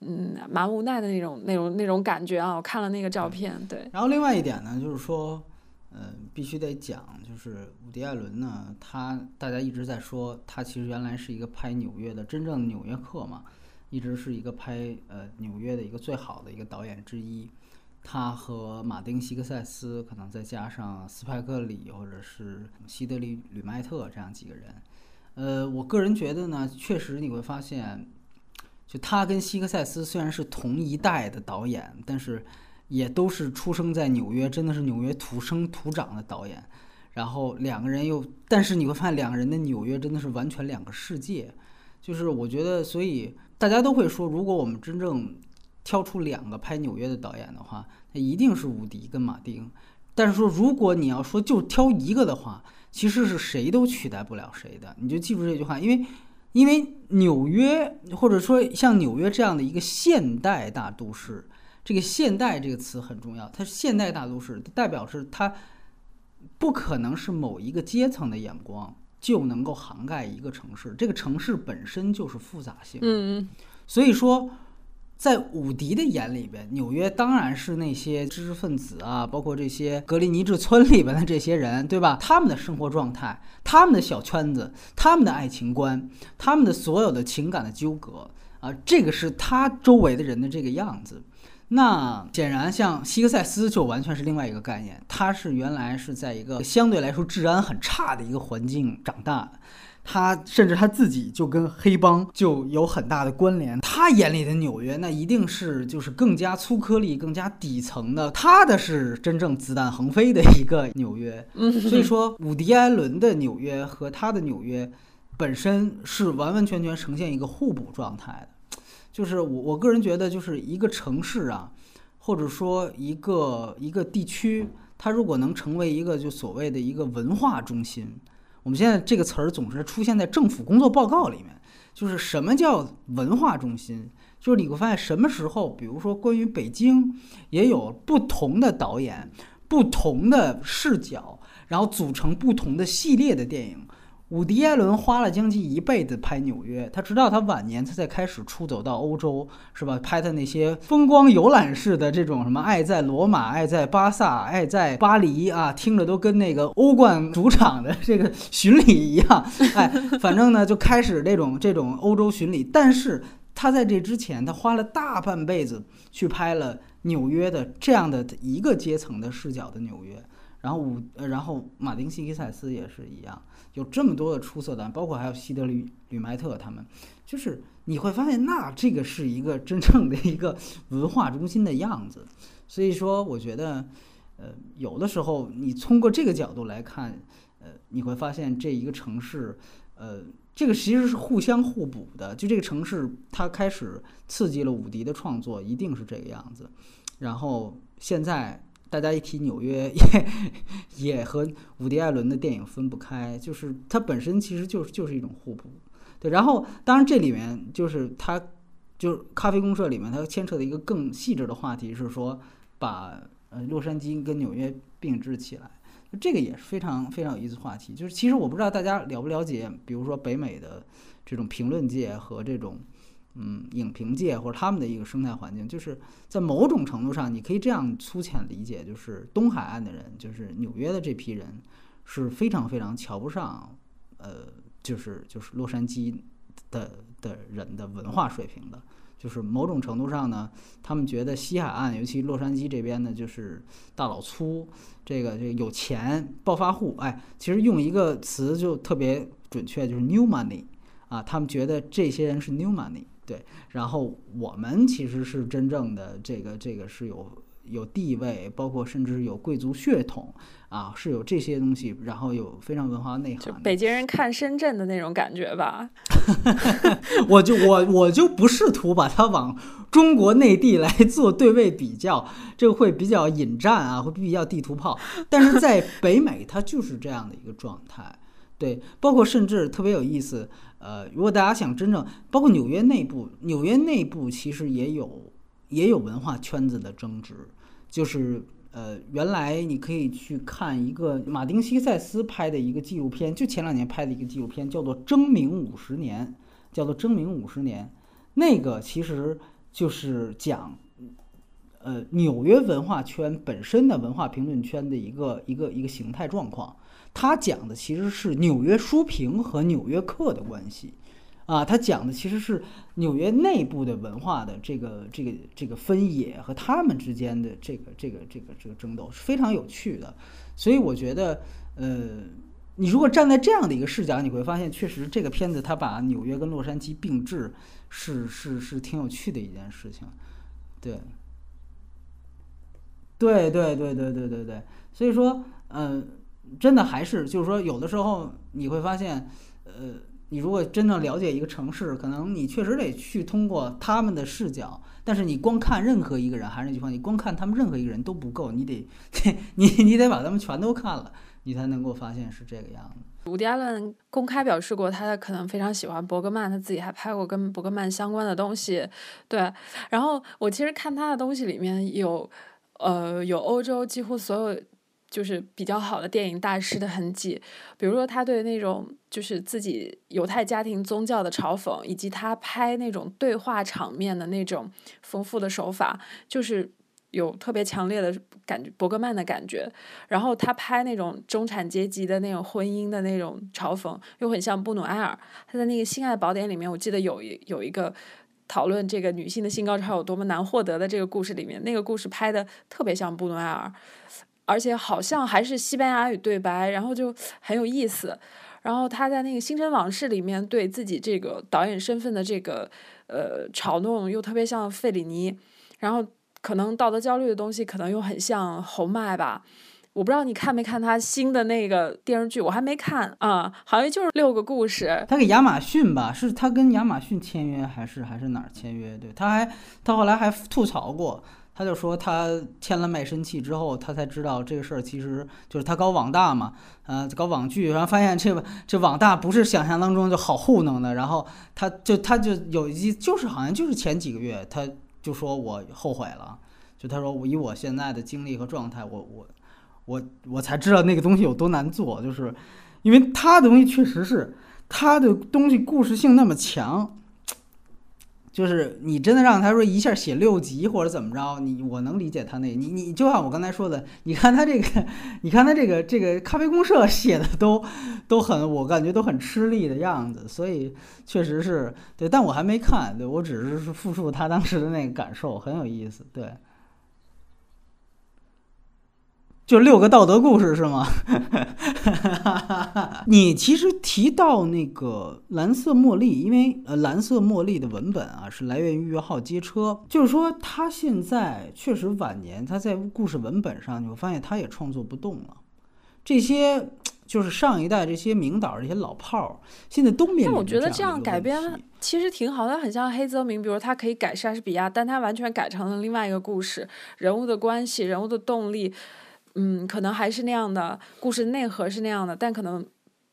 [SPEAKER 2] 嗯，蛮无奈的那种、那种、那种感觉啊！我看了那个照片，对。
[SPEAKER 1] 然后另外一点呢，就是说，呃，必须得讲，就是伍迪·艾伦呢，他大家一直在说，他其实原来是一个拍纽约的真正的纽约客嘛，一直是一个拍呃纽约的一个最好的一个导演之一。他和马丁·西克塞斯，可能再加上斯派克·里或者是希德里·吕麦特这样几个人，呃，我个人觉得呢，确实你会发现。就他跟希克塞斯虽然是同一代的导演，但是也都是出生在纽约，真的是纽约土生土长的导演。然后两个人又，但是你会发现两个人的纽约真的是完全两个世界。就是我觉得，所以大家都会说，如果我们真正挑出两个拍纽约的导演的话，那一定是伍迪跟马丁。但是说，如果你要说就挑一个的话，其实是谁都取代不了谁的。你就记住这句话，因为，因为纽约或者说像纽约这样的一个现代大都市，这个“现代”这个词很重要。它是现代大都市，代表是它不可能是某一个阶层的眼光就能够涵盖一个城市。这个城市本身就是复杂性。
[SPEAKER 2] 嗯，
[SPEAKER 1] 所以说。在伍迪的眼里边，纽约当然是那些知识分子啊，包括这些格林尼治村里边的这些人，对吧？他们的生活状态，他们的小圈子，他们的爱情观，他们的所有的情感的纠葛啊，这个是他周围的人的这个样子。那显然，像希克塞斯就完全是另外一个概念，他是原来是在一个相对来说治安很差的一个环境长大的。他甚至他自己就跟黑帮就有很大的关联。他眼里的纽约，那一定是就是更加粗颗粒、更加底层的。他的是真正子弹横飞的一个纽约。所以说，伍迪·艾伦的纽约和他的纽约本身是完完全全呈现一个互补状态的。就是我我个人觉得，就是一个城市啊，或者说一个一个地区，它如果能成为一个就所谓的一个文化中心。我们现在这个词儿总是出现在政府工作报告里面，就是什么叫文化中心？就是你会发现什么时候，比如说关于北京，也有不同的导演、不同的视角，然后组成不同的系列的电影。伍迪·艾伦花了将近一辈子拍纽约，他直到他晚年，他才开始出走到欧洲，是吧？拍他那些风光游览式的这种什么《爱在罗马》《爱在巴萨》《爱在巴黎》啊，听着都跟那个欧冠主场的这个巡礼一样。哎，反正呢，就开始这种这种欧洲巡礼。但是他在这之前，他花了大半辈子去拍了纽约的这样的一个阶层的视角的纽约。然后伍，然后马丁·西克塞斯也是一样。有这么多的出色的，包括还有希德吕吕迈特他们，就是你会发现，那这个是一个真正的一个文化中心的样子。所以说，我觉得，呃，有的时候你通过这个角度来看，呃，你会发现这一个城市，呃，这个其实是互相互补的。就这个城市，它开始刺激了伍迪的创作，一定是这个样子。然后现在。大家一提纽约，也也和伍迪·艾伦的电影分不开，就是它本身其实就是就是一种互补，对。然后，当然这里面就是它，就是咖啡公社里面它牵扯的一个更细致的话题是说，把呃洛杉矶跟纽约并置起来，这个也是非常非常有意思话题。就是其实我不知道大家了不了解，比如说北美的这种评论界和这种。嗯，影评界或者他们的一个生态环境，就是在某种程度上，你可以这样粗浅理解，就是东海岸的人，就是纽约的这批人，是非常非常瞧不上，呃，就是就是洛杉矶的的人的文化水平的。就是某种程度上呢，他们觉得西海岸，尤其洛杉矶这边呢，就是大老粗，这个这个有钱暴发户，哎，其实用一个词就特别准确，就是 new money 啊，他们觉得这些人是 new money。对，然后我们其实是真正的这个这个是有有地位，包括甚至有贵族血统啊，是有这些东西，然后有非常文化内涵。
[SPEAKER 2] 就北京人看深圳的那种感觉吧。
[SPEAKER 1] 我就我我就不试图把它往中国内地来做对位比较，这个会比较引战啊，会比较地图炮。但是在北美，它就是这样的一个状态。对，包括甚至特别有意思。呃，如果大家想真正包括纽约内部，纽约内部其实也有也有文化圈子的争执，就是呃，原来你可以去看一个马丁·西塞斯拍的一个纪录片，就前两年拍的一个纪录片，叫做《争鸣五十年》，叫做《争鸣五十年》，那个其实就是讲呃纽约文化圈本身的文化评论圈的一个一个一个形态状况。他讲的其实是纽约书评和纽约客的关系，啊，他讲的其实是纽约内部的文化的这个这个这个分野和他们之间的这个这个这个这个争斗是非常有趣的。所以我觉得，呃，你如果站在这样的一个视角，你会发现，确实这个片子它把纽约跟洛杉矶并置，是是是挺有趣的一件事情。对，对对对对对对对，所以说，嗯。真的还是就是说，有的时候你会发现，呃，你如果真的了解一个城市，可能你确实得去通过他们的视角。但是你光看任何一个人，还是那句话，你光看他们任何一个人都不够，你得 你你得把他们全都看了，你才能够发现是这个样子。
[SPEAKER 2] 伍迪·艾伦公开表示过，他可能非常喜欢伯格曼，他自己还拍过跟伯格曼相关的东西。对，然后我其实看他的东西里面有，呃，有欧洲几乎所有。就是比较好的电影大师的痕迹，比如说他对那种就是自己犹太家庭宗教的嘲讽，以及他拍那种对话场面的那种丰富的手法，就是有特别强烈的感觉，伯格曼的感觉。然后他拍那种中产阶级的那种婚姻的那种嘲讽，又很像布努埃尔。他在那个《性爱宝典》里面，我记得有一有一个讨论这个女性的性高潮有多么难获得的这个故事里面，那个故事拍的特别像布努埃尔。而且好像还是西班牙语对白，然后就很有意思。然后他在那个《星辰往事》里面对自己这个导演身份的这个呃嘲弄，又特别像费里尼。然后可能道德焦虑的东西，可能又很像侯麦吧。我不知道你看没看他新的那个电视剧，我还没看啊，好像就是六个故事。
[SPEAKER 1] 他给亚马逊吧，是他跟亚马逊签约，还是还是哪儿签约？对，他还他后来还吐槽过。他就说，他签了卖身契之后，他才知道这个事儿其实就是他搞网大嘛，呃，搞网剧，然后发现这这网大不是想象当中就好糊弄的，然后他就他就有一就是好像就是前几个月，他就说我后悔了，就他说我以我现在的经历和状态，我我我我才知道那个东西有多难做，就是因为他的东西确实是他的东西故事性那么强。就是你真的让他说一下写六集或者怎么着，你我能理解他那，你你就像我刚才说的，你看他这个，你看他这个这个咖啡公社 写的都都很，我感觉都很吃力的样子，所以确实是对，但我还没看，对我只是复述他当时的那个感受，很有意思，对。就六个道德故事是吗？你其实提到那个蓝色茉莉，因为呃，蓝色茉莉的文本啊是来源于《约号街车》，就是说他现在确实晚年，他在故事文本上，你会发现他也创作不动了。这些就是上一代这些名导这些老炮儿，现在都面临
[SPEAKER 2] 我觉得
[SPEAKER 1] 这
[SPEAKER 2] 样改编其实挺好，它很像黑泽明，比如他可以改莎士比亚，但他完全改成了另外一个故事，人物的关系，人物的动力。嗯，可能还是那样的故事内核是那样的，但可能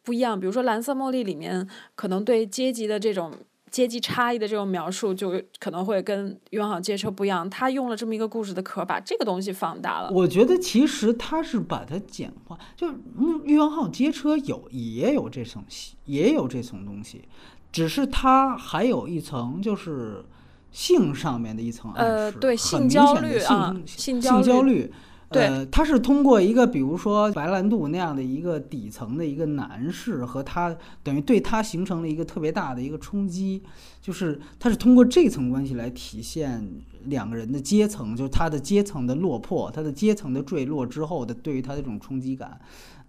[SPEAKER 2] 不一样。比如说《蓝色茉莉》里面，可能对阶级的这种阶级差异的这种描述，就可能会跟《约好街车》不一样。他用了这么一个故事的壳，把这个东西放大了。
[SPEAKER 1] 我觉得其实他是把它简化，就《欲望号街车》有也有这层，也有这层东西，只是它还有一层就是性上面的一层暗
[SPEAKER 2] 示，呃，对，性焦虑啊，性
[SPEAKER 1] 焦虑。
[SPEAKER 2] 呃，
[SPEAKER 1] 他是通过一个，比如说白兰度那样的一个底层的一个男士和他，等于对他形成了一个特别大的一个冲击，就是他是通过这层关系来体现两个人的阶层，就是他的阶层的落魄，他的阶层的坠落之后的对于他的这种冲击感。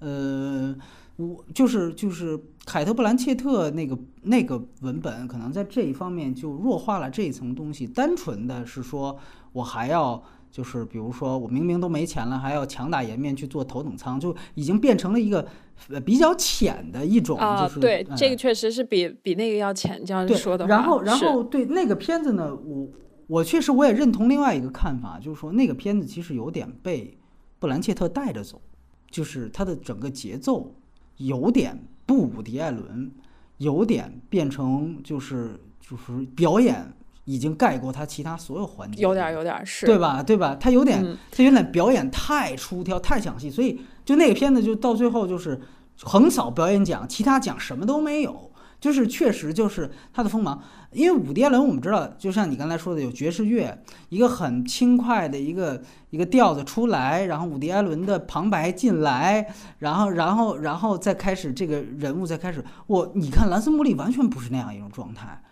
[SPEAKER 1] 呃，我就是就是凯特·布兰切特那个那个文本，可能在这一方面就弱化了这一层东西，单纯的是说我还要。就是比如说，我明明都没钱了，还要强打颜面去做头等舱，就已经变成了一个呃比较浅的一种。啊，
[SPEAKER 2] 对，这个确实是比比那个要浅。这样说的
[SPEAKER 1] 话，然后然后对那个片子呢，我我确实我也认同另外一个看法，就是说那个片子其实有点被布兰切特带着走，就是它的整个节奏有点不伍迪·艾伦，有点变成就是就是表演。已经盖过他其他所有环节，
[SPEAKER 2] 有点有点是，
[SPEAKER 1] 对吧？对吧？他有点，他有点表演太出挑、太抢戏，所以就那个片子就到最后就是横扫表演奖，其他奖什么都没有，就是确实就是他的锋芒。因为伍迪·艾伦我们知道，就像你刚才说的，有爵士乐，一个很轻快的一个一个调子出来，然后伍迪·艾伦的旁白进来，然后然后然后再开始这个人物再开始，我你看兰斯·莫利完全不是那样一种状态。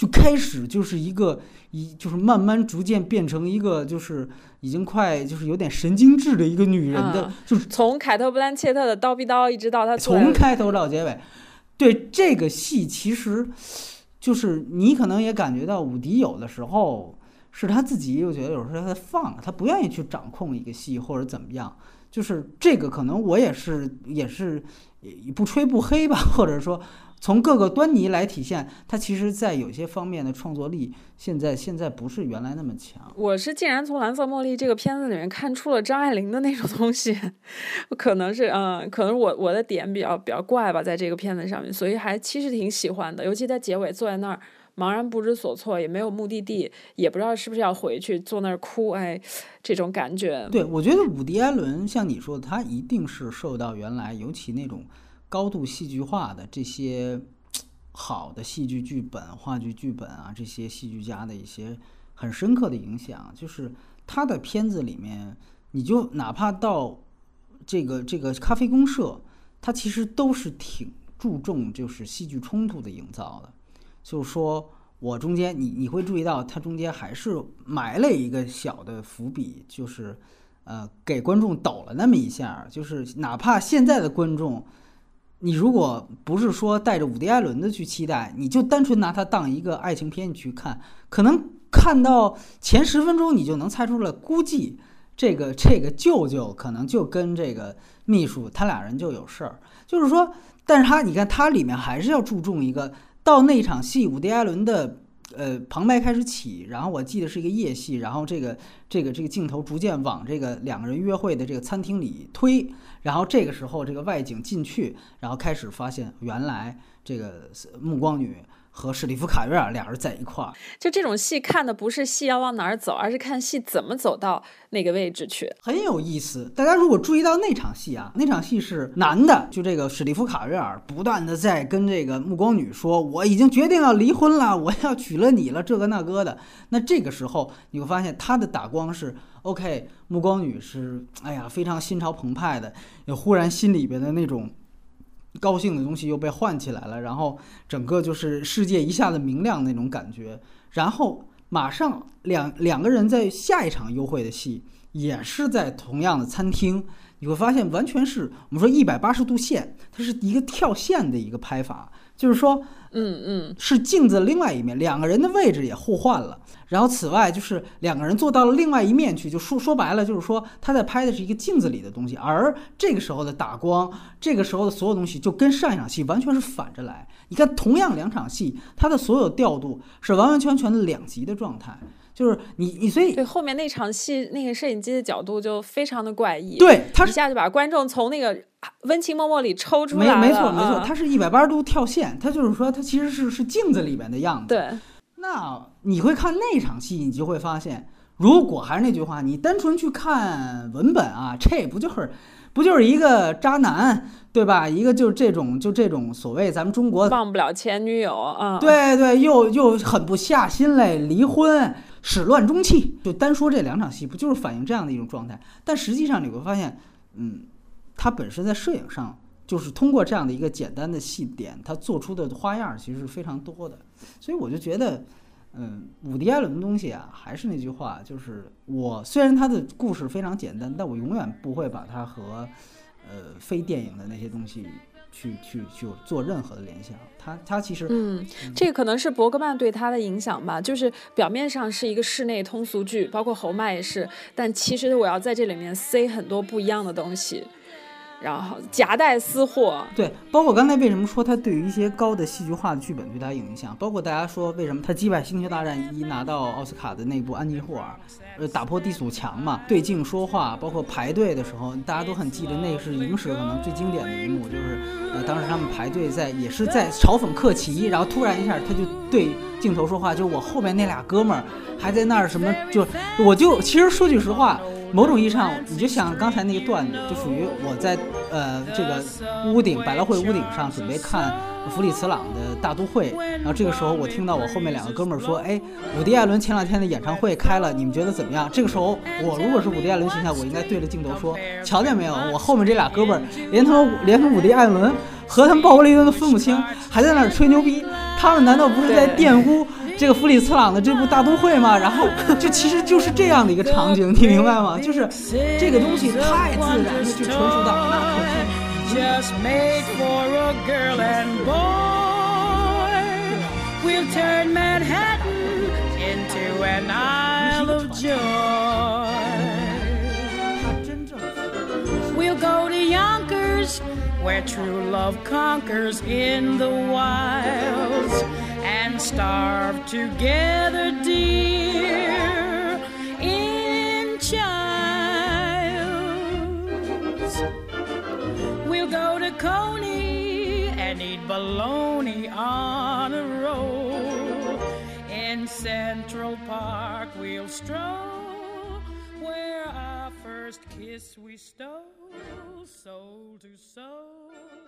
[SPEAKER 1] 就开始就是一个一就是慢慢逐渐变成一个就是已经快就是有点神经质的一个女人的，就是
[SPEAKER 2] 从凯特·布兰切特的刀逼刀一直到她
[SPEAKER 1] 从开头到结尾，对这个戏其实就是你可能也感觉到伍迪有的时候是他自己又觉得有时候他放他不愿意去掌控一个戏或者怎么样，就是这个可能我也是也是不吹不黑吧，或者说。从各个端倪来体现，他其实在有些方面的创作力，现在现在不是原来那么强。
[SPEAKER 2] 我是竟然从《蓝色茉莉》这个片子里面看出了张爱玲的那种东西，可能是嗯，可能我我的点比较比较怪吧，在这个片子上面，所以还其实挺喜欢的，尤其在结尾坐在那儿。茫然不知所措，也没有目的地，也不知道是不是要回去，坐那儿哭，哎，这种感觉。
[SPEAKER 1] 对，我觉得伍迪·艾伦像你说的，他一定是受到原来尤其那种高度戏剧化的这些好的戏剧剧本、话剧剧本啊，这些戏剧家的一些很深刻的影响。就是他的片子里面，你就哪怕到这个这个咖啡公社，他其实都是挺注重就是戏剧冲突的营造的。就是说，我中间你你会注意到，它中间还是埋了一个小的伏笔，就是，呃，给观众抖了那么一下。就是哪怕现在的观众，你如果不是说带着伍迪·艾伦的去期待，你就单纯拿它当一个爱情片去看，可能看到前十分钟，你就能猜出来，估计这个这个舅舅可能就跟这个秘书他俩人就有事儿。就是说，但是他你看，他里面还是要注重一个。到那场戏，伍迪·艾伦的呃旁白开始起，然后我记得是一个夜戏，然后这个这个这个镜头逐渐往这个两个人约会的这个餐厅里推，然后这个时候这个外景进去，然后开始发现原来这个目光女。和史蒂夫·卡约尔俩人在一块儿，
[SPEAKER 2] 就这种戏看的不是戏要往哪儿走，而是看戏怎么走到那个位置去，
[SPEAKER 1] 很有意思。大家如果注意到那场戏啊，那场戏是男的，就这个史蒂夫·卡约尔不断的在跟这个暮光女说：“我已经决定要离婚了，我要娶了你了，这个那个的。”那这个时候你会发现他的打光是 OK，暮光女是哎呀非常心潮澎湃的，也忽然心里边的那种。高兴的东西又被唤起来了，然后整个就是世界一下子明亮那种感觉，然后马上两两个人在下一场幽会的戏也是在同样的餐厅，你会发现完全是我们说一百八十度线，它是一个跳线的一个拍法，就是说。
[SPEAKER 2] 嗯嗯，
[SPEAKER 1] 是镜子另外一面，两个人的位置也互换了。然后此外就是两个人坐到了另外一面去，就说说白了就是说他在拍的是一个镜子里的东西，而这个时候的打光，这个时候的所有东西就跟上一场戏完全是反着来。你看，同样两场戏，它的所有调度是完完全全的两极的状态。就是你，你所以
[SPEAKER 2] 对后面那场戏，那个摄影机的角度就非常的怪异，
[SPEAKER 1] 对，他
[SPEAKER 2] 一下就把观众从那个温情脉脉里抽出来
[SPEAKER 1] 了。没没错没错，它是一百八十度跳线，它就是说它其实是是镜子里面的样子。
[SPEAKER 2] 对，
[SPEAKER 1] 那你会看那场戏，你就会发现，如果还是那句话，你单纯去看文本啊，这不就是不就是一个渣男，对吧？一个就是这种就这种所谓咱们中国
[SPEAKER 2] 忘不了前女友啊，
[SPEAKER 1] 对对，又又狠不下心来离婚。始乱终弃，就单说这两场戏，不就是反映这样的一种状态？但实际上你会发现，嗯，它本身在摄影上，就是通过这样的一个简单的细点，它做出的花样其实是非常多的。所以我就觉得，嗯，伍迪·艾伦的东西啊，还是那句话，就是我虽然他的故事非常简单，但我永远不会把它和，呃，非电影的那些东西。去去去做任何的联想，他他其实
[SPEAKER 2] 嗯，这个可能是伯格曼对他的影响吧，就是表面上是一个室内通俗剧，包括侯麦也是，但其实我要在这里面塞很多不一样的东西。然后夹带私货，
[SPEAKER 1] 对，包括刚才为什么说他对于一些高的戏剧化的剧本对他影响，包括大家说为什么他击败《星球大战一》拿到奥斯卡的那部《安妮霍尔》，呃，打破低俗墙嘛，对镜说话，包括排队的时候，大家都很记得那是影史可能最经典的一幕，就是呃，当时他们排队在也是在嘲讽克奇，然后突然一下他就对镜头说话，就我后面那俩哥们儿还在那儿什么，就我就其实说句实话。某种意义上，你就想刚才那个段子，就属于我在呃这个屋顶百老汇屋顶上准备看弗里茨朗的大都会，然后这个时候我听到我后面两个哥们儿说：“哎，伍迪·艾伦前两天的演唱会开了，你们觉得怎么样？”这个时候我如果是伍迪·艾伦形象，我应该对着镜头说：“瞧见没有，我后面这俩哥们儿连他们连同伍迪·艾伦和他们鲍勃·雷登都分不清，还在那儿吹牛逼，他们难道不是在玷污？”这个弗里茨朗的这部大都会嘛，然后就其实就是这样的一个场景，你明白吗？就是这个东西太自然的就纯熟到那可
[SPEAKER 2] 真正。
[SPEAKER 3] where true love conquers in the wilds and starve together, dear, in childs. We'll go to Coney and eat bologna on a roll. In Central Park, we'll stroll where our first kiss we stole, soul to soul.